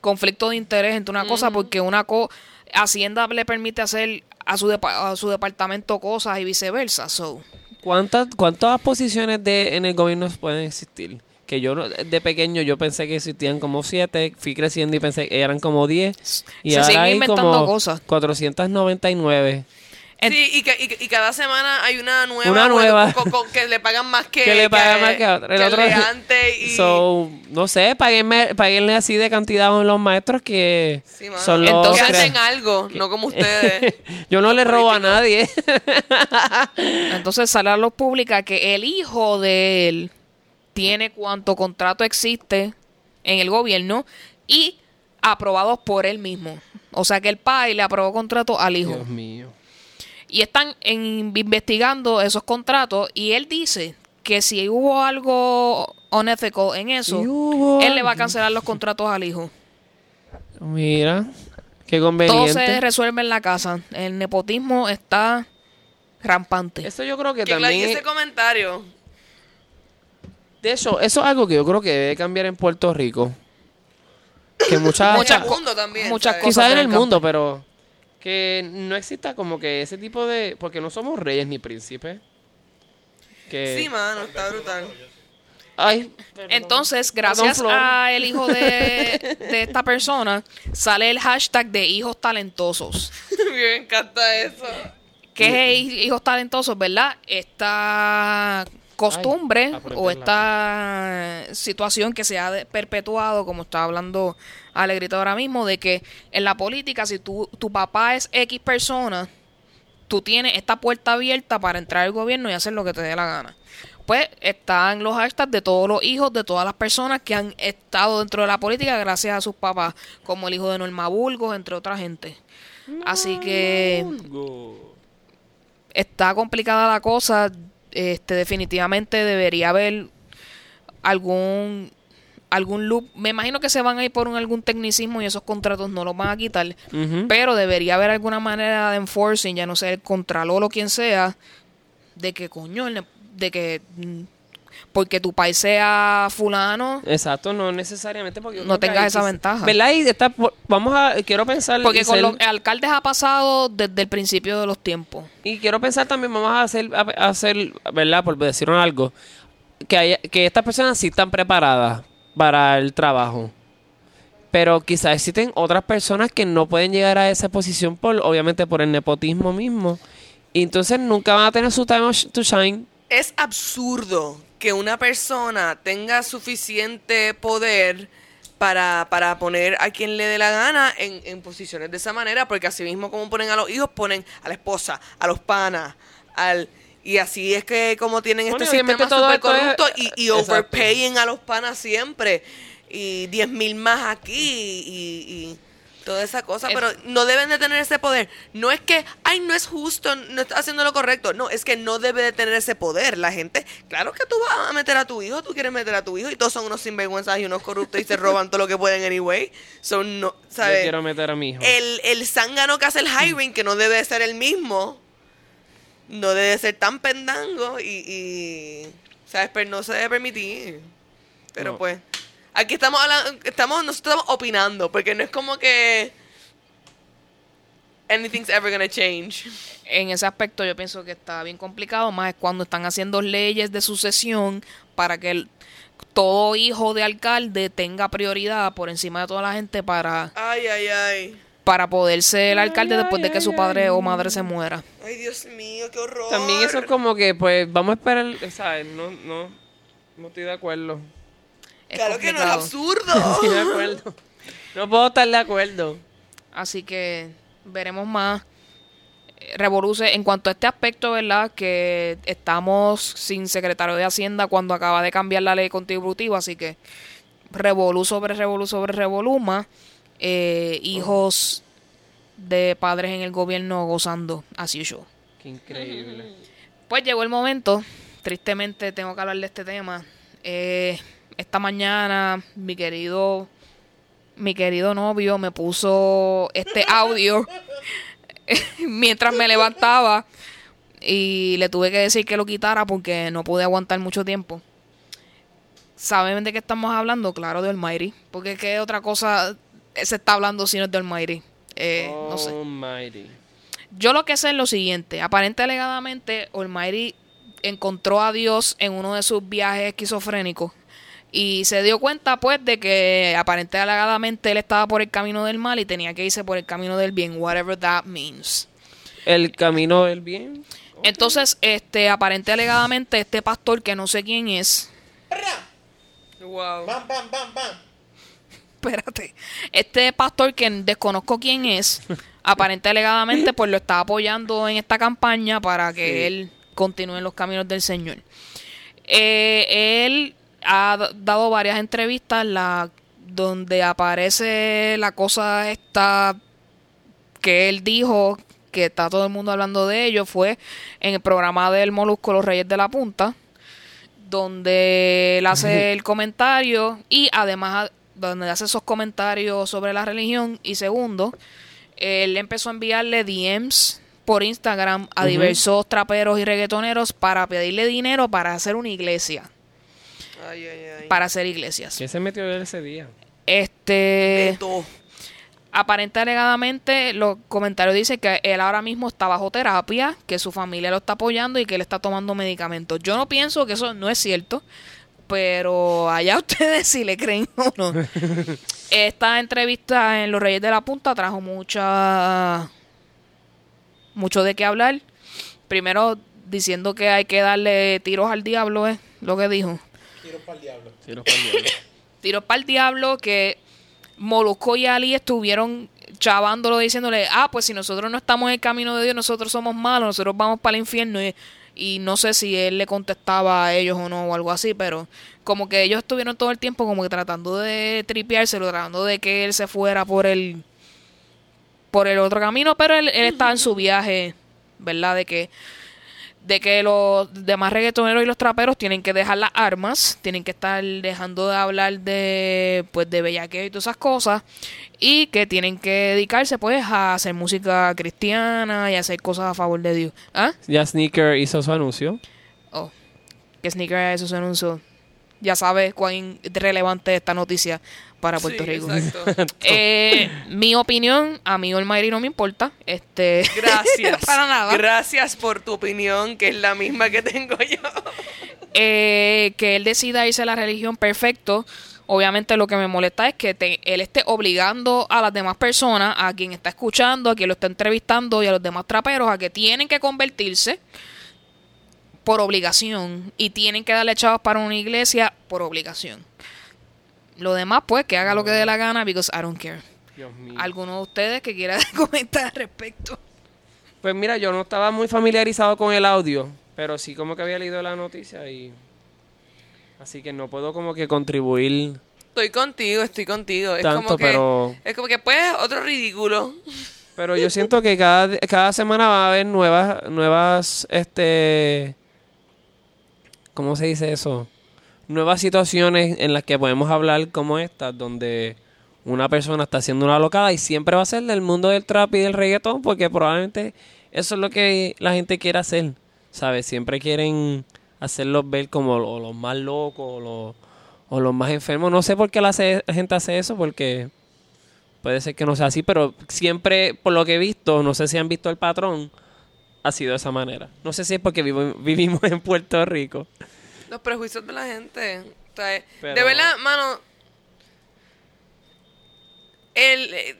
conflicto de interés entre una cosa porque una co Hacienda le permite hacer a su depa- a su departamento cosas y viceversa. So, ¿Cuántas, ¿Cuántas posiciones de, en el gobierno pueden existir? Que yo de pequeño yo pensé que existían como siete, fui creciendo y pensé que eran como diez. Y Se ahora siguen hay inventando como cosas. 499. Sí, y, que- y que- y cada semana hay una nueva, Una bueno, nueva. co- co- que le pagan más que, <laughs> Que le pagan más que a otra. El que otro- de <laughs> antes y So, no sé, paguenme, paguenle así de cantidad a los maestros que Sí, mano. son los... Entonces- que hacen algo, no como <laughs> ustedes. yo no le robo a nadie. Entonces sale a luz pública que el hijo de él tiene cuánto contrato existe en el gobierno y aprobados por él mismo. O sea que el padre le aprobó contrato al hijo. Dios mío. Y están en- investigando esos contratos y él dice que si hubo algo unethical en eso, él le va a cancelar los contratos al hijo. Mira, qué Todo conveniente. se resuelve en la casa. El nepotismo está rampante. Eso yo creo que que también... ese comentario. De hecho, eso es algo que yo creo que debe cambiar en Puerto Rico. Que muchas... Muchas mundo también. muchas cosas Quizás en el mundo, pero que no exista como que ese tipo de... Porque no somos reyes ni príncipes. Que... Sí, mano, está brutal. Ay. Entonces, gracias a el hijo de, de esta persona, sale el hashtag de hijos talentosos. <laughs> Me encanta eso. ¿Qué es hijos talentosos, verdad? Esta costumbre Ay, o esta situación que se ha perpetuado, como está hablando Alegrito ahora mismo, de que en la política, si tú, tu papá es X persona, tú tienes esta puerta abierta para entrar al gobierno y hacer lo que te dé la gana. Pues están los hashtags de todos los hijos de todas las personas que han estado dentro de la política gracias a sus papás, como el hijo de Norma Burgos, entre otra gente. Así que está complicada la cosa. Este, definitivamente debería haber algún algún loop. Me imagino que se van a ir por un, algún tecnicismo y esos contratos no los van a quitar. Pero debería haber alguna manera de enforcing, ya no sé, el contralor o quien sea, de que coño, de que mm, porque tu país sea fulano, Exacto, no necesariamente porque No tengas esa ventaja. ¿Verdad? Y está, vamos a, quiero pensar porque con ser- los alcaldes ha pasado desde el principio de los tiempos. y quiero pensar también, vamos a hacer, a, a hacer, ¿verdad? Por decir algo, que haya- que estas personas sí están preparadas para el trabajo. Pero quizás existen otras personas que no pueden llegar a esa posición por, obviamente, por el nepotismo mismo. Y entonces nunca van a tener su time to shine. Es absurdo que una persona tenga suficiente poder para, para poner a quien le dé la gana en, en posiciones de esa manera, porque así mismo como ponen a los hijos, ponen a la esposa, a los panas, al... Y así es que como tienen Bueno, este sistema todo súper corrupto es- y, y overpaying a los panas siempre. Y 10 mil más aquí y, y toda esa cosa. Es- Pero no deben de tener ese poder. No es que, ay, no es justo, no está haciendo lo correcto. No, es que no debe de tener ese poder. La gente, claro que tú vas a meter a tu hijo, tú quieres meter a tu hijo y todos son unos sinvergüenzas y unos corruptos y se roban todo lo que pueden anyway. Son no, Yo ¿sabes? quiero meter a mi hijo. El, el zángano que hace el hiring, que no debe de ser el mismo, no debe ser tan pendango y, y ¿sabes? Pero no se debe permitir. Pero No. pues, aquí estamos hablando, estamos, nosotros estamos opinando, porque no es como que anything's ever gonna change. En ese aspecto yo pienso que está bien complicado, más es cuando están haciendo leyes de sucesión para que el- todo hijo de alcalde tenga prioridad por encima de toda la gente para, Ay, ay, ay. para poder ser Ay, alcalde después de ay, que su padre ay. o madre se muera. Ay, Dios mío, qué horror. También eso es como que, pues, vamos a esperar, ¿sabes? No, no, no estoy de acuerdo. Es Claro que no es absurdo. <laughs> Estoy de acuerdo. No puedo estar de acuerdo. Así que veremos más revoluce en cuanto a este aspecto, ¿verdad? Que estamos sin secretario de Hacienda cuando acaba de cambiar la ley contributiva, así que revolú sobre revolú sobre revolú más eh, hijos de padres en el gobierno gozando así yo. Qué increíble. Pues llegó el momento, tristemente tengo que hablar de este tema. Eh, esta mañana mi querido mi querido novio me puso este <laughs> audio <laughs> mientras me levantaba y le tuve que decir que lo quitara porque no pude aguantar mucho tiempo. ¿Saben de qué estamos hablando? Claro, de Almighty. Porque qué otra cosa se está hablando si no es de Almighty. Eh, no sé. Almighty. Yo lo que sé es lo siguiente. Aparente alegadamente, Almighty encontró a Dios en uno de sus viajes esquizofrénicos. Y se dio cuenta, pues, de que aparente alegadamente él estaba por el camino del mal y tenía que irse por el camino del bien, whatever that means. El camino del bien. Entonces, este, aparente alegadamente, este pastor, que no sé quién es, Wow. Bam, bam, bam, bam. espérate, este pastor que desconozco quién es, <laughs> aparente alegadamente, pues lo está apoyando en esta campaña para que Sí. él continúe en los caminos del Señor. Eh, él ha dado varias entrevistas la, donde aparece la cosa esta que él dijo que está todo el mundo hablando de ello fue en el programa del Molusco Los Reyes de la Punta donde él hace el comentario y además donde hace esos comentarios sobre la religión. Y segundo él empezó a enviarle DMs por Instagram a diversos traperos y reggaetoneros para pedirle dinero para hacer una iglesia Ay, ay, ay. para hacer iglesias ¿Quién se metió él ese día? este Beto. aparente alegadamente los comentarios dicen que él ahora mismo está bajo terapia, que su familia lo está apoyando y que él está tomando medicamentos. Yo no pienso que eso no es cierto, pero allá <laughs> ustedes si le creen o no. <laughs> Esta entrevista en Los Reyes de la Punta trajo mucha mucho de qué hablar. Primero diciendo que hay que darle tiros al diablo, es lo que dijo Tiro para el diablo. Tiros pa'l diablo. tiros para el diablo que Molusco y Ali estuvieron chavándolo diciéndole, ah, pues si nosotros no estamos en el camino de Dios, nosotros somos malos, nosotros vamos para el infierno y, y no sé si él le contestaba a ellos o no o algo así, pero como que ellos estuvieron todo el tiempo como que tratando de tripeárselo, tratando de que él se fuera por el por el otro camino, pero él, él estaba en su viaje, ¿verdad? De que de que los demás reggaetoneros y los traperos tienen que dejar las armas, tienen que estar dejando de hablar de pues de bellaqueo y todas esas cosas y que tienen que dedicarse pues a hacer música cristiana y hacer cosas a favor de Dios. ¿Ah? Ya Sneaker hizo su anuncio. Oh, que Sneaker eso se anunció. Ya sabes cuán relevante es esta noticia para Puerto Sí, Rico. <laughs> <laughs> Eh, mi opinión, a mí Olmairi no me importa. Este, <laughs> Gracias. para nada. Gracias por tu opinión, que es la misma que tengo yo. eh, que él decida irse a la religión, perfecto. Obviamente lo que me molesta es que te- él esté obligando a las demás personas, a quien está escuchando, a quien lo está entrevistando y a los demás traperos a que tienen que convertirse por obligación y tienen que darle chavos para una iglesia por obligación. Lo demás, pues, que haga lo que dé la gana, because I don't care. Dios mío. ¿Alguno de ustedes que quiera <laughs> comentar al respecto? Pues mira, yo no estaba muy familiarizado con el audio, pero sí como que había leído la noticia y... Así que no puedo como que contribuir Estoy contigo, estoy contigo. Es como que, pero... Es como que, pues, otro ridículo. Pero yo siento que cada, cada semana va a haber nuevas, nuevas, este, ¿cómo se dice eso? Nuevas situaciones en las que podemos hablar como estas, donde una persona está haciendo una locada y siempre va a ser del mundo del trap y del reggaetón, porque probablemente eso es lo que la gente quiere hacer, ¿sabes? Siempre quieren hacerlos ver como lo- los más locos o los, o más enfermos. No sé por qué la, la gente hace eso, porque Puede ser que no sea así, pero siempre, por lo que he visto, no sé si han visto el patrón, ha sido de esa manera. No sé si es porque vivo- <laughs> vivimos en Puerto Rico. Los prejuicios de la gente. O sea, De verdad, mano. El, eh,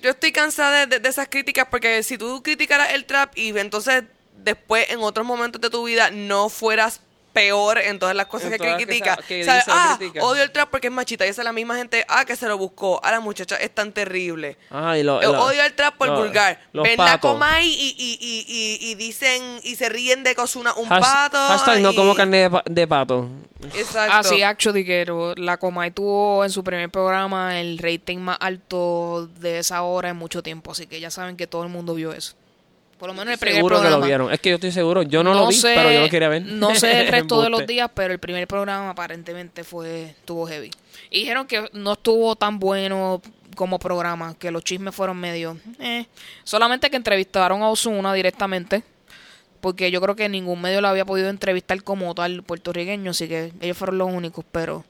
yo estoy cansada de, de- de esas críticas porque si tú criticaras el trap y entonces después en otros momentos de tu vida no fueras peor en todas las cosas En que critica. que ah, critica. odio el trap porque es machista. Y esa es la misma gente, ah, que se lo buscó. Ah, la muchacha es tan terrible. Ajá, y lo- Eh, lo- odio el trap por lo- vulgar. los Ven la patos. Comay y, y, y, y, y dicen y se ríen de Cosuna un Hash- pato. hashtag no como carne de, pa- de pato. Exacto. Ah, sí, actually, que la Comay tuvo en su primer programa el rating más alto de esa hora en mucho tiempo, así que ya saben que todo el mundo vio eso. Por lo menos el primer Seguro que programa. lo vieron. Es que yo estoy seguro. Yo no, lo vi, sé- pero yo lo quería ver. No sé el <laughs> resto de los días, pero el primer programa aparentemente fue estuvo heavy. Y dijeron que no estuvo tan bueno como programa, que los chismes fueron medio... eh. Solamente que entrevistaron a Osuna directamente, porque yo creo que ningún medio lo había podido entrevistar como tal puertorriqueño, así que ellos fueron los únicos, pero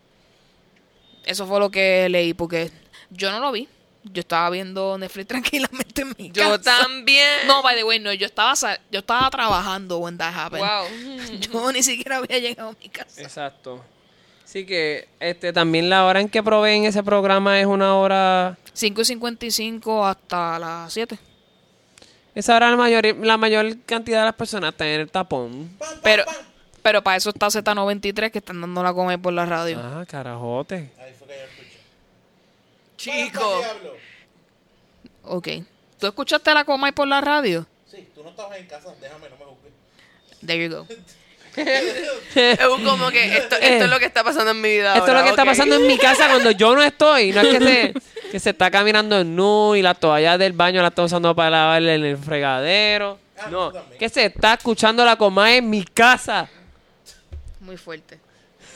eso fue lo que leí, porque yo no lo vi. Yo estaba viendo Netflix <laughs> tranquilamente en mi Yo casa. también. No, by the way, no, yo estaba, yo estaba trabajando when that happened. Wow. <laughs> Yo ni siquiera había llegado a mi casa. Exacto. Así que este también la hora en que proveen ese programa es una hora... 5 y 55 hasta las 7. Esa hora la mayor, la mayor cantidad de las personas está en el tapón. Pero, pero para eso está Z93 que están dando la comer por la radio. Ah, carajote. Ahí fue que yo escuché. Chico. Diablo. Ok. ¿Tú escuchaste la comer por la radio? Sí, tú no estabas en casa, déjame, no me juzgues. There you go. Es como que esto, esto es lo que está pasando en mi vida. Esto es lo que está pasando en mi casa cuando yo no estoy. No es que se, que se está caminando en nu y la toalla del baño la está usando para lavarle en el fregadero. Ah, No, que se está escuchando la coma en mi casa. Muy fuerte.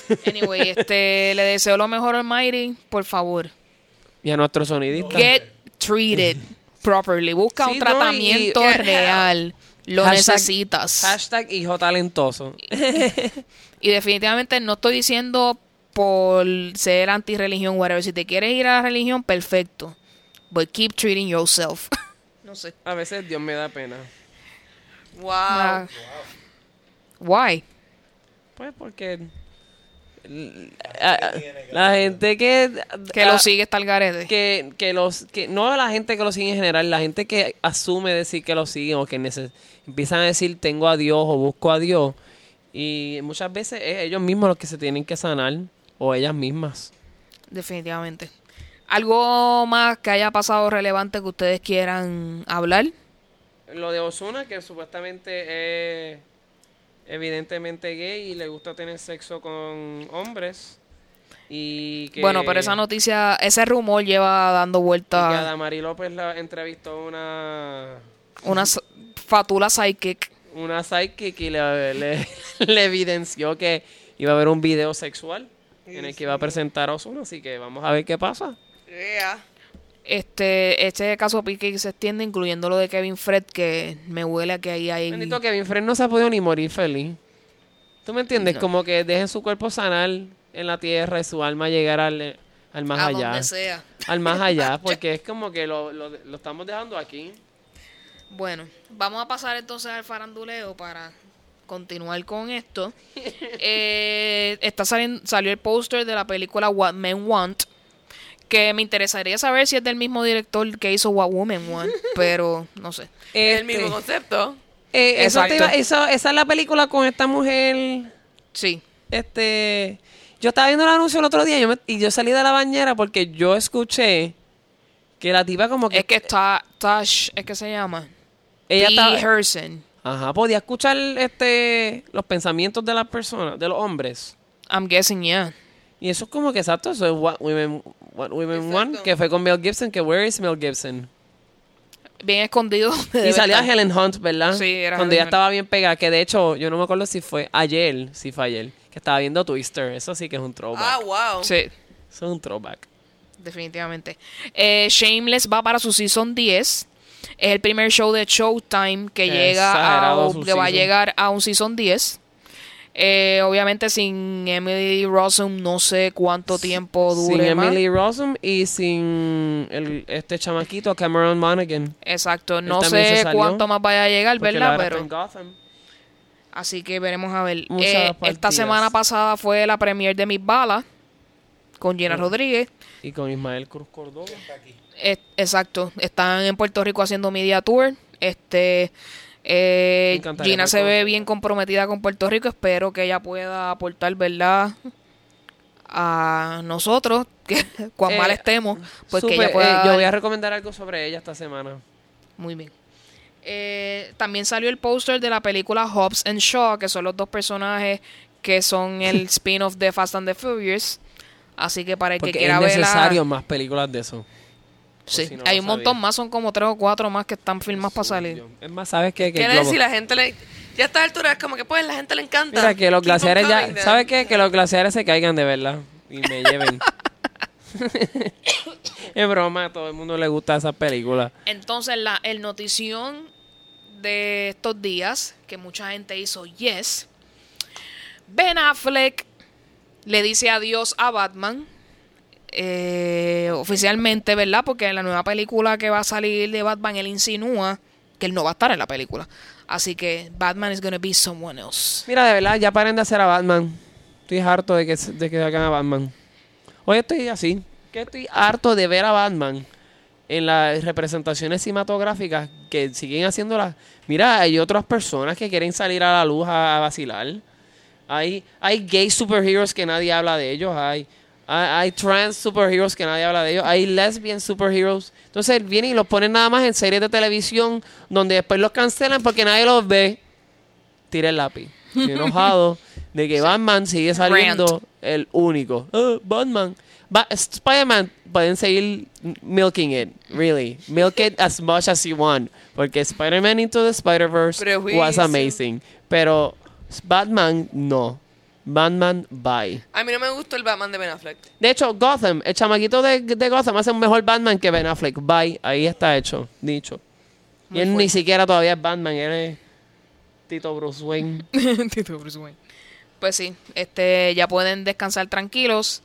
<laughs> Anyway, este, le deseo lo mejor al Mighty, por favor. Y a nuestro sonidista. Get treated properly. Busca Sí, un no, tratamiento y- real. Lo Hashtag- necesitas. Hashtag hijo talentoso. <laughs> Y definitivamente no estoy diciendo por ser anti-religión, whatever. Si te quieres ir a la religión, perfecto. But keep treating yourself. no sé. A veces Dios me da pena. Wow. Ah. Why? Pues porque l- a- a- la gente que Que lo sigue está el garete. que, que los que no la gente que lo sigue en general, la gente que asume decir que lo siguen o que neces- empiezan a decir tengo a Dios o busco a Dios y muchas veces es ellos mismos los que se tienen que sanar o ellas mismas. Definitivamente. ¿Algo más que haya pasado relevante que ustedes quieran hablar? Lo de Osuna que supuestamente es evidentemente gay y le gusta tener sexo con hombres y que Bueno, pero esa noticia, ese rumor lleva dando y que vuelta Adamari López la entrevistó una una fatula psychic. una sidekick y le, le, <laughs> le evidenció que iba a haber un video sexual en el que iba a presentar a Ozuna, así que vamos a ver qué pasa. Yeah. Este, este caso pique se extiende, incluyendo lo de Kevin Fred, que me huele a que ahí hay... Bendito Kevin Fred no se ha podido ni morir feliz. ¿Tú me entiendes? Como que dejen su cuerpo sanar en la tierra y su alma llegar al, al más a allá. donde sea. Al más allá, <laughs> porque es como que lo, lo, lo estamos dejando aquí. Bueno, vamos a pasar entonces al faranduleo para continuar con esto. <laughs> Eh, está saliendo, salió el póster de la película What Men Want, que me interesaría saber si es del mismo director que hizo What Women Want, <laughs> pero no sé. Es el Este, mismo concepto. eh, eso te Exacto. iba- eso- esa es la película con esta mujer Sí, Este, yo estaba viendo el anuncio el otro día yo me- y yo salí de la bañera porque yo escuché que la tipa como que es que está Tash, es que se llama. ella estaba, Herson. ajá, podía escuchar este los pensamientos de las personas, de los hombres. I'm guessing, yeah. Y eso es como que exacto, eso es What Women, what women Exacto. Want, que fue con Mel Gibson, que Where is Mel Gibson? Bien escondido. <laughs> Y salía estar. Helen Hunt, ¿verdad? Sí, era Cuando ella estaba bien pegada, que de hecho, yo no me acuerdo si fue ayer, si fue ayer, que estaba viendo Twister. Eso sí que es un throwback. Ah, wow. Sí. Eso es un throwback. definitivamente. Eh, Shameless va para su season 10. Es el primer show de Showtime que llega a, que va a llegar a un season 10. Eh, obviamente sin Emily Rossum no sé cuánto tiempo Sin dure más. Emily Rossum y sin el, este chamaquito Cameron Monaghan. Exacto, no sé salió, cuánto más vaya a llegar, ¿verdad? está Pero así que veremos a ver. Eh, esta semana pasada fue la premiere de Mis Balas con Gina Rodríguez. Y con Ismael Cruz Córdoba. Es- exacto, están en Puerto Rico haciendo media tour. Este Eh, Gina se ve bien comprometida con Puerto Rico. Espero que ella pueda aportar, ¿verdad? A nosotros, que <laughs> cuán Eh, mal estemos, pues que ella pueda. eh, yo dar- voy a recomendar algo sobre ella esta semana. Muy bien. Eh, también salió el póster de la película Hobbs and Shaw, que son los dos personajes que son el <laughs> spin-off de Fast and the Furious. Así que para el que quiera es verla. necesario más películas de eso. Sí, si no hay un montón más, son como tres o cuatro más que están filmados para salir. Es más, ¿sabes qué? Que Quiere decir, la gente le. Ya a esta altura es como que, pues, la gente le encanta. Mira, que los Keep glaciares ya... ¿Sabes qué? Que los glaciares se caigan de verdad y me lleven. <laughs> <laughs> es broma, a todo el mundo le gusta esa película. Entonces, la el notición de estos días, que mucha gente hizo yes, Ben Affleck le dice adiós a Batman. Eh, oficialmente, ¿verdad? Porque en la nueva película que va a salir de Batman, él insinúa que él no va a estar en la película. Así que Batman is gonna be someone else. Mira, de verdad, ya paren de hacer a Batman. Estoy harto de que, de que hagan a Batman. Hoy estoy así. Que estoy harto de ver a Batman en las representaciones cinematográficas que siguen haciéndolas. Mira, hay otras personas que quieren salir a la luz a, a vacilar. Hay, hay gay superheroes que nadie habla de ellos. Hay, hay, hay trans superheroes que nadie habla de ellos. Hay lesbian superheroes. Entonces vienen y los ponen nada más en series de televisión donde después los cancelan porque nadie los ve. Tira el lápiz. Estoy enojado de que <laughs> Batman sigue saliendo el único. Ah, Batman. Ba- Spider-Man pueden seguir milking it, really. Milk it as much as you want. Porque Spider-Man Into the Spider-Verse was amazing. Pero Batman, no. Batman, bye. A mí no me gustó el Batman de Ben Affleck. De hecho, Gotham, el chamaquito de, de Gotham hace un mejor Batman que Ben Affleck. Bye. Ahí está hecho, dicho. y él ni siquiera todavía es Batman, él es Tito Bruce Wayne. <laughs> Tito Bruce Wayne. Pues sí, este, ya pueden descansar tranquilos.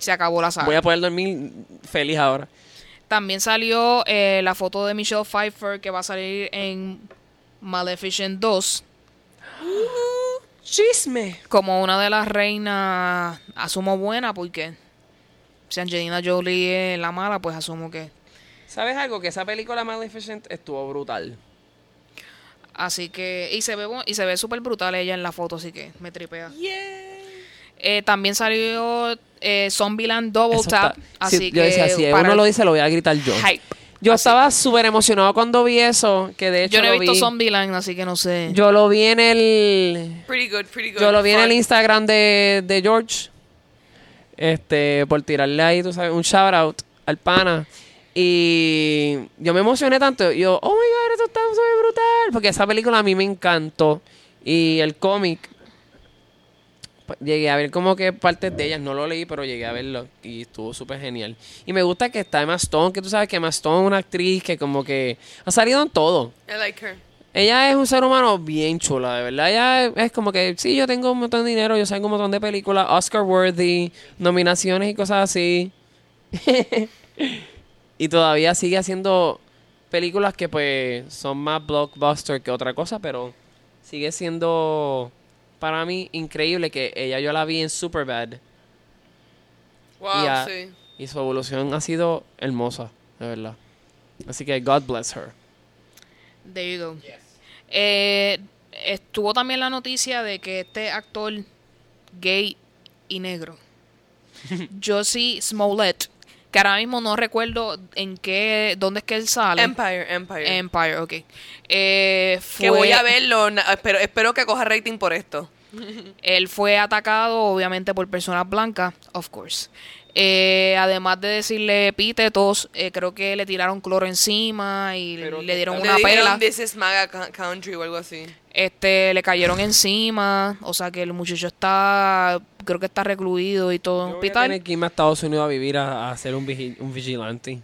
Se acabó la saga. Voy a poder dormir feliz ahora. También salió eh, la foto de Michelle Pfeiffer que va a salir en Maleficent 2 <gasps> <gasps> <gasps> Chisme. como una de las reinas, asumo buena porque si Angelina Jolie es la mala, pues asumo que... ¿Sabes algo? Que esa película Maleficent estuvo brutal. Así que... Y se ve y se ve súper brutal ella en la foto, así que me tripea. Eh, también salió eh, Zombieland Double Eso Tap, está- así sí, que... yo decía, si para uno lo dice, lo voy a gritar yo. hype. Yo Así. estaba súper emocionado cuando vi eso, que de hecho Yo no he lo visto vi- Zombieland, así que no sé. Yo lo vi en el... Pretty good, pretty good. Yo lo vi en el Instagram de, de George. Este, por tirarle ahí, tú sabes, un shout out al pana. Y yo me emocioné tanto. Yo, oh my god, esto está súper brutal. Porque esa película a mí me encantó. Y el cómic, llegué a ver como que partes de ellas. No lo leí, pero llegué a verlo. Y estuvo súper genial. Y me gusta que está Emma Stone, que tú sabes que Emma Stone es una actriz que como que ha salido en todo. I like her. Ella es un ser humano bien chula, de verdad. Ella es, es como que, sí, yo tengo un montón de dinero, yo salgo un montón de películas, Oscar worthy, nominaciones y cosas así. <laughs> y todavía sigue haciendo películas que pues son más blockbuster que otra cosa, pero sigue siendo para mí increíble que ella yo la vi en Superbad Wow, y, a- sí. y su evolución ha sido hermosa, de verdad. Así que God bless her. There you go. Eh, estuvo también la noticia de que este actor gay y negro, <laughs> Josie Smollett, que ahora mismo no recuerdo en qué, dónde es que él sale. Empire, Empire. Empire, ok. Eh, fue, que voy a verlo, espero, espero que coja rating por esto. <laughs> Él fue atacado, obviamente, por personas blancas, of course. Eh, además de decirle epítetos, eh, creo que le tiraron cloro encima y Pero le dieron una Le dijeron, pela. This is MAGA co- country o algo así. Este, le cayeron encima, o sea que el muchacho está, creo que está recluido y todo en a hospital. tener que irme a Estados Unidos a vivir a, a ser un, vigi- un vigilante.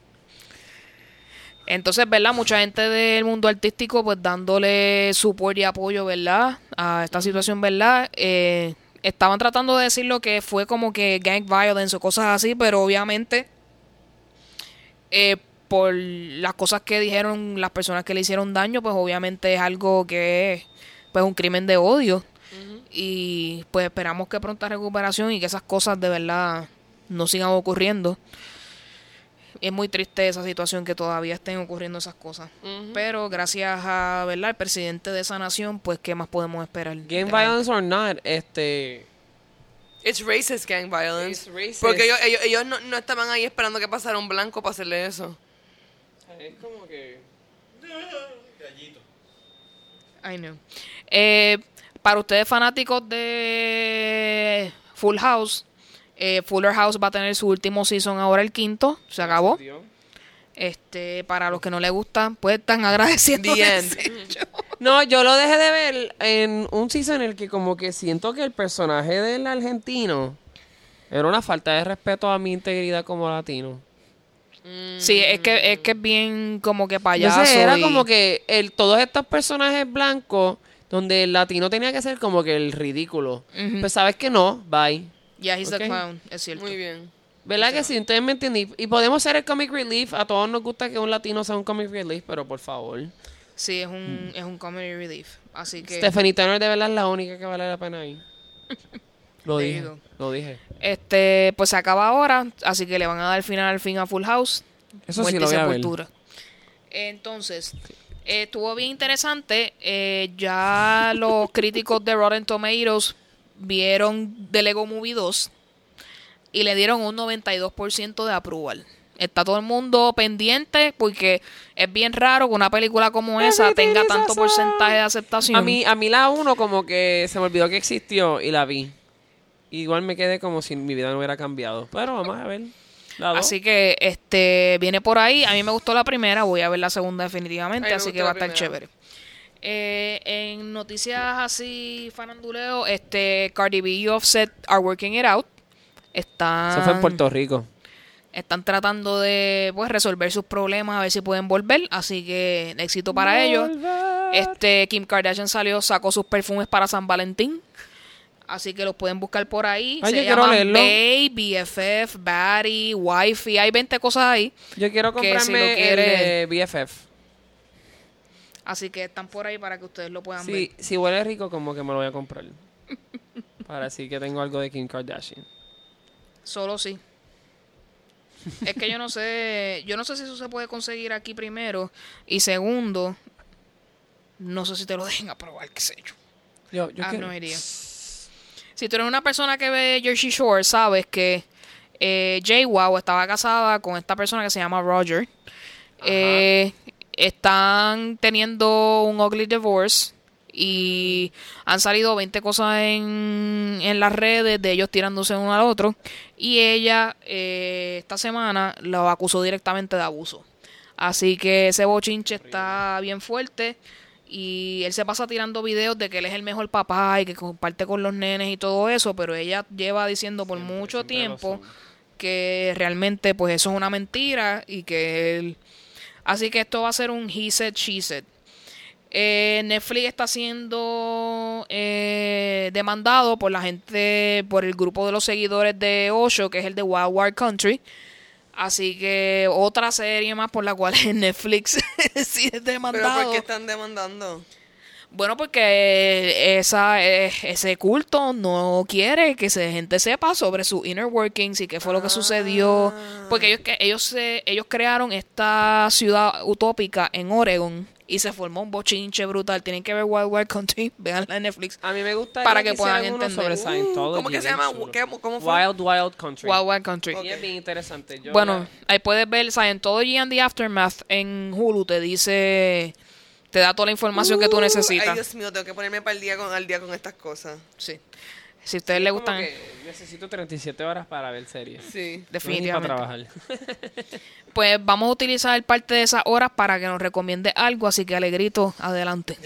Entonces, ¿verdad? Mucha gente del mundo artístico, pues dándole support y apoyo, ¿verdad? A esta situación, ¿verdad? Eh, estaban tratando de decir lo que fue como que gang violence o cosas así, pero obviamente, eh, por las cosas que dijeron las personas que le hicieron daño, pues obviamente es algo que es pues un crimen de odio. Y pues esperamos que pronta recuperación y que esas cosas de verdad no sigan ocurriendo. es muy triste esa situación que todavía estén ocurriendo esas cosas. Pero gracias a, ¿verdad? El presidente de esa nación, pues, ¿qué más podemos esperar? Game violence or not, este... It's racist gang violence. It's racist. Porque ellos, ellos, ellos no, no estaban ahí esperando que pasara un blanco para hacerle eso. Es como que... Gallito. I know. Eh, para ustedes fanáticos de Full House, eh, Fuller House va a tener su último season ahora el quinto, se acabó. Este, para los que no les gustan, pues están <laughs> agradeciendo. No, yo lo dejé de ver en un season en el que como que siento que el personaje del argentino era una falta de respeto a mi integridad como latino. Sí, es que es que es bien como que payaso. Entonces era y- como que el, todos estos personajes blancos, donde el latino tenía que ser como que el ridículo. Ujú. Pues sabes que no, bye. Yeah, he's clown, es cierto. Muy bien. ¿Verdad que sí? Entonces me entendí. Y podemos ser el comic relief. A todos nos gusta que un latino sea un comic relief, pero por favor. Sí, es un, es un comedy relief. Así que Stephanie Turner de verdad es la única que vale la pena ahí. <laughs> Lo dije. Lo dije. Este pues se acaba ahora, así que le van a dar final al fin a Full House. Eso sí lo voy a ver. sepultura. Entonces, eh, estuvo bien interesante. eh, ya los <laughs> críticos de Rotten Tomatoes vieron The Lego Movie 2 y le dieron un 92% de approval. Está todo el mundo pendiente porque es bien raro que una película como esa tenga tanto porcentaje de aceptación. A mí, a mí la uno como que se me olvidó que existió y la vi. Igual me quedé como si mi vida no hubiera cambiado. Pero vamos a ver. Así que este viene por ahí. A mí me gustó la primera, voy a ver la segunda definitivamente, así que va a estar primera. chévere. Eh, en noticias así faranduleo, este Cardi B y Offset are working it out. Están, Eso fue en Puerto Rico. están tratando de pues resolver sus problemas, a ver si pueden volver, así que éxito para ellos. Este Kim Kardashian salió, sacó sus perfumes para San Valentín. Así que los pueden buscar por ahí. Ay, Se llaman. Bae, BFF, Batty, Wifey. Hay 20 cosas ahí. Yo quiero que si lo comprarme quiere- el BFF. Así que están por ahí para que ustedes lo puedan Sí, ver. si huele rico, como que me lo voy a comprar. <laughs> Para así que tengo algo de Kim Kardashian. Solo sí. es que yo no sé, yo no sé si eso se puede conseguir aquí primero y segundo, no sé si te lo dejen aprobar, qué sé yo. Yo, yo Ah, quiero- no iría. Si tú eres una persona que ve Jersey Shore, sabes que eh, Jay Wow estaba casada con esta persona que se llama Roger. Eh, están teniendo un ugly divorce y han salido 20 cosas en, en las redes de ellos tirándose uno al otro. Y ella eh, esta semana lo acusó directamente de abuso. Así que ese bochinche está bien fuerte. Y él se pasa tirando videos de que él es el mejor papá y que comparte con los nenes y todo eso, pero ella lleva diciendo por mucho siempre tiempo que realmente pues eso es una mentira y que él... Así que esto va a ser un he said, she said. Eh, Netflix está siendo eh, demandado por la gente, por el grupo de los seguidores de Osho, que es el de Wild Wild Country. Así que otra serie más por la cual <laughs> Netflix <laughs> sí es ¿Pero demandado. por qué están demandando? Bueno, porque esa, eh, ese culto no quiere que se, gente sepa sobre sus inner workings y qué fue lo que sucedió. Porque ellos, que- ellos, se- ellos crearon esta ciudad utópica en Oregon y se formó un bochinche brutal. Tienen que ver Wild Wild Country, <laughs> veanla en Netflix. A mí me gusta Para que puedan entender. sobre Scientology. ¿Cómo que se llama? ¿Qué- cómo fue? Wild Wild Country. Wild Wild Country. Y es bien interesante. Yo Bueno, ahí puedes ver Scientology and the Aftermath en Hulu. Te dice, te da toda la información que tú Uh, necesitas. Ay, Dios mío, tengo que ponerme para el día con, al día con estas cosas. Sí. Si a ustedes les gustan, necesito 37 horas para ver series. Sí. definitivamente. No para trabajar. <laughs> Pues vamos a utilizar parte de esas horas para que nos recomiende algo, así que Alegrito, adelante.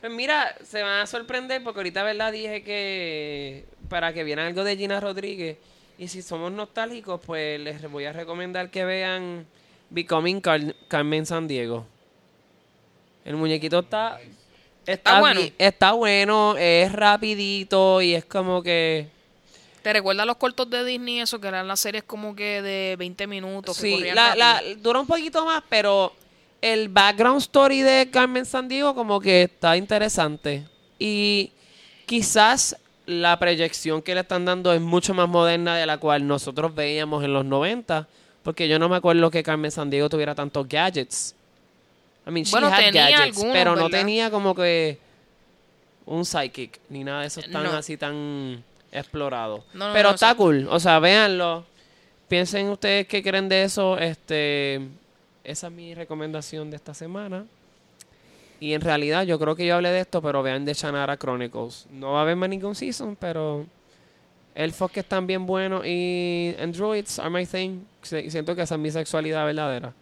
Pues mira, se van a sorprender porque ahorita, ¿verdad? Dije que para que vieran algo de Gina Rodríguez. Y si somos nostálgicos, pues les voy a recomendar que vean Becoming Car- Carmen San Diego. El muñequito está... Está, bueno. está bueno, es rapidito y es como que... ¿Te recuerdas los cortos de Disney, eso que eran las series como que de 20 minutos? Sí, la, la, dura un poquito más, pero el background story de Carmen Sandiego como que está interesante. Y quizás la proyección que le están dando es mucho más moderna de la cual nosotros veíamos en los 90, Porque yo no me acuerdo que Carmen Sandiego tuviera tantos gadgets. I mean, she Bueno, had tenía gadgets, algunos, pero no tenía como que un psychic ni nada de eso tan No. así tan explorado. No, no, pero está cool, o sea, véanlo. Piensen ustedes qué creen de eso. Este, esa es mi recomendación de esta semana. Y en realidad yo creo que yo hablé de esto, pero vean The Shannara Chronicles. No va a haber más ningún season, pero elfos que están bien buenos y androids are my thing. Siento que esa es mi sexualidad verdadera.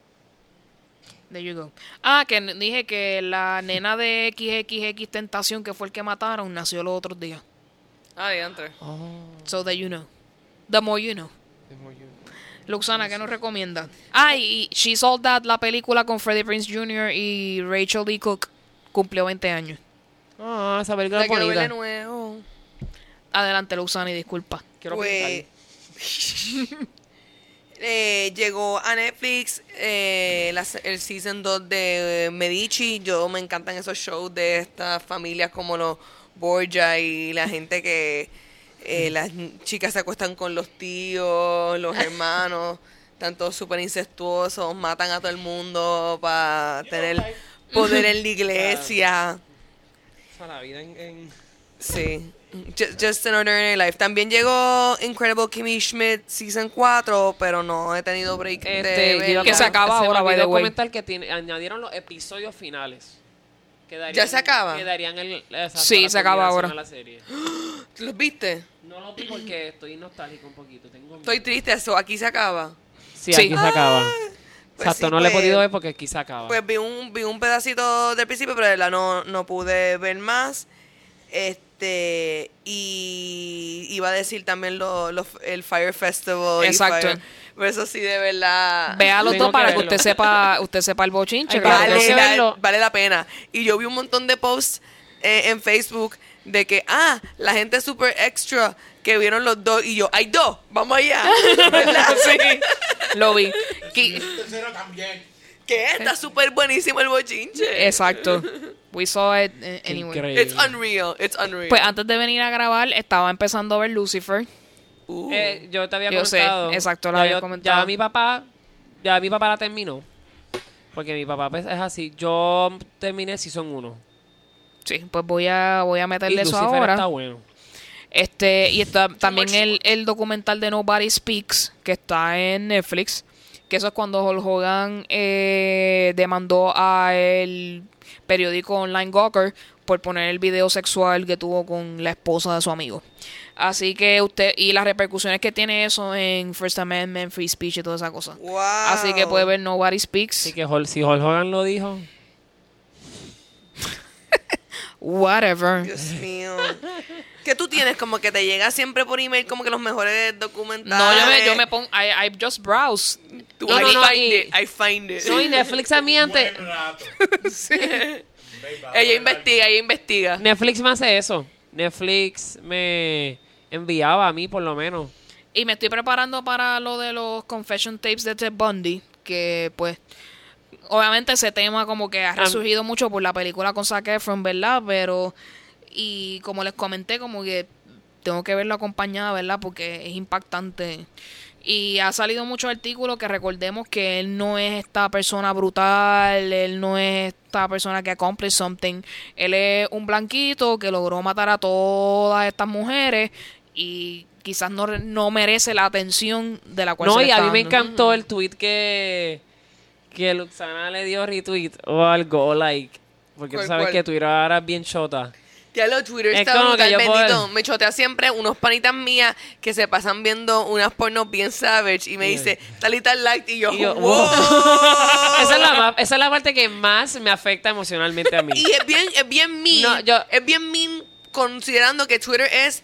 There you go. Ah, que dije que la nena de XXX Tentación, que fue el que mataron, nació los otros días. Ah, diantre. So that you know. The more you know. Luxana, ¿qué nos recomienda? Ah, y, y She Sold That, la película con Freddie Prince Jr. y Rachel Lee Cook, cumplió 20 años. Ah, esa película La es quiero ver de bonita. nuevo. Adelante, Luxana, y disculpa. Quiero Pues. Eh, llegó a Netflix eh, la el season 2 de Medici. Yo me encantan esos shows de estas familias como los Borgia y la gente que eh, las chicas se acuestan con los tíos, los hermanos, están todos súper incestuosos, matan a todo el mundo para tener poder en la iglesia. O sea, la vida en- en... Sí. Ju- Just an Ordinary Life. También llegó Incredible Kimmy Schmidt Season 4, pero no he tenido break Este, de yo. Que se acaba ahora, by the way. comentar que tiene, añadieron los episodios finales. Darían- ¿Ya se acaba? Que darían el, Sí, la se acaba ahora. la serie. <gasps> ¿Los viste? No lo vi porque estoy nostálgico un poquito. Tengo Estoy triste, eso aquí se acaba. Sí, Sí. aquí se acaba. Pues Exacto, sí, no le he pues- podido ver porque aquí se acaba. Pues vi un, vi un pedacito del principio, pero de verdad no, no pude ver más. Este, y iba a decir también lo, lo- el Fire Festival. y Exacto. Fire- pero eso sí, de verdad. Vea los dos para que usted sepa, usted sepa el bochinche. Ay, vale, que la, vale la pena. Y yo vi un montón de posts eh, en Facebook de que, ah, la gente es super extra que vieron los dos. Y yo, hay dos, vamos allá. <laughs> ¿Verdad? Sí, lo vi. El tercero también. Está súper buenísimo el bochinche. Exacto. We saw it anyway. increíble. It's unreal, it's unreal. Pues antes de venir a grabar, estaba empezando a ver Lucifer. Uh. Eh, yo te había Yo sé, comentado. exacto, lo ya había yo- comentado. Ya mi papá, ya mi papá la terminó. Porque mi papá pues, es así. Yo terminé Season 1. Sí, pues voy a, voy a Y meterle eso Lucifer ahora. está bueno. Este, y está también el, el documental de Nobody Speaks, que está en Netflix. Que eso es cuando Hulk Hogan eh, demandó a el periódico online Gawker por poner el video sexual que tuvo con la esposa de su amigo. Así que usted, y las repercusiones que tiene eso en First Amendment, Free Speech y toda esa cosa. Wow. Así que puede ver Nobody Speaks. Así que Hol- si Hulk Hogan lo dijo. Whatever. Dios mío. Que tú tienes como que te llega siempre por email como que los mejores documentales. No, yo me, yo me pongo, I, I just browse. Tú, No, I, no, no, find y- it, I find it. No, y Netflix a mí antes. Rato. <laughs> ella investiga, ella investiga. Netflix me hace eso. Netflix me enviaba a mí, por lo menos. Y me estoy preparando para lo de los confession tapes de Ted Bundy, que pues obviamente ese tema como que ha resurgido mucho por la película con Zac Efron, ¿verdad? Pero y como les comenté como que tengo que verlo acompañada, ¿verdad? Porque es impactante. Y ha salido muchos artículos que recordemos que él no es esta persona brutal, él no es esta persona que accomplished something. Él es un blanquito que logró matar a todas estas mujeres y quizás no, no merece la atención de la cual No, se y a mí me encantó el tweet que, que Luxana le dio retweet o algo, o like. Porque tú ¿Cuál, sabes cuál? que Twitter ahora es bien chota. Ya lo Twitter Es está como brutal, que yo puedo- bendito. Me chotea siempre unos panitas mías que se pasan viendo unas pornos bien savage y me dice, tal y tal like, y yo, Y yo, wow. <laughs> esa, es la más- esa es la parte que más me afecta emocionalmente a mí. Y es bien, es bien mean. No, yo- es bien mean considerando que Twitter es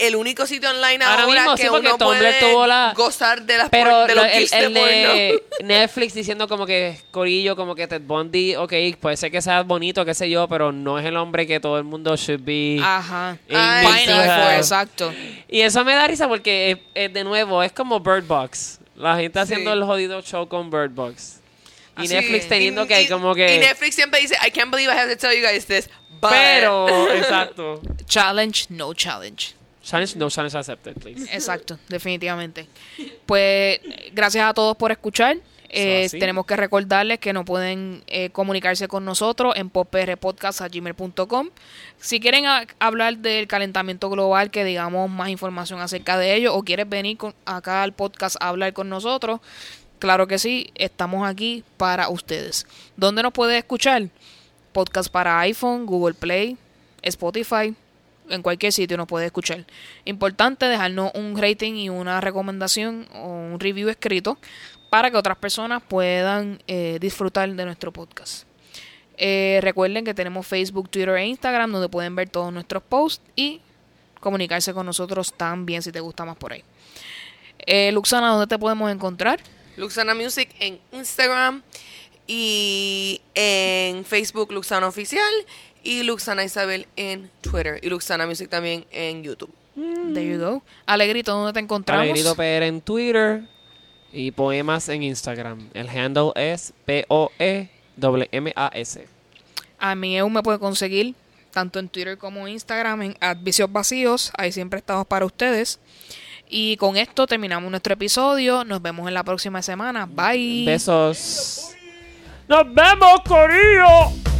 el único sitio online Ahora ahora, mismo que sí, uno puede tuvo la- gozar de las Pero por- de los lo- el, de el de. <laughs> Netflix diciendo como que Corillo, como que Ted Bundy, ok, puede ser que sea bonito, qué sé yo, pero no es el hombre que todo el mundo should be. Ajá. Ay, for, exacto. Y eso me da risa porque, es- es de nuevo, es como Bird Box. La gente haciendo Sí. el jodido show con Bird Box. Y Así Netflix teniendo Y- que y- como Y que... Netflix siempre dice, I can't believe I have to tell you guys this, but... Pero, exacto. <laughs> Challenge, no challenge. Challenge, no challenge accepted, please. Exacto, definitivamente. Pues gracias a todos por escuchar. Eh, tenemos que recordarles que no pueden eh, comunicarse con nosotros en poprpodcast.gmail.com. Si quieren hablar del calentamiento global, que digamos más información acerca de ello, o quieres venir con- acá al podcast a hablar con nosotros, claro que sí, estamos aquí para ustedes. ¿Dónde nos puedes escuchar? Podcast para iPhone, Google Play, Spotify, en cualquier sitio nos puede escuchar. Importante dejarnos un rating y una recomendación o un review escrito para que otras personas puedan eh, disfrutar de nuestro podcast. Eh, recuerden que tenemos Facebook, Twitter e Instagram donde pueden ver todos nuestros posts y comunicarse con nosotros también si te gusta más por ahí. Eh, Luxana, ¿dónde te podemos encontrar? Luxana Music en Instagram y en Facebook Luxana Oficial y Luxana Isabel en Twitter y Luxana Music también en YouTube. There you go. Alegrito, ¿dónde te encontramos? Alegrito PR en Twitter y Poemas en Instagram. El handle es E P-O-E-M-A-S. A mí EU me puede conseguir tanto en Twitter como en Instagram en Advicios Vacíos. Ahí siempre estamos para ustedes. Y con esto terminamos nuestro episodio. Nos vemos en la próxima semana. Bye. Besos. ¡Nos vemos, Corillo!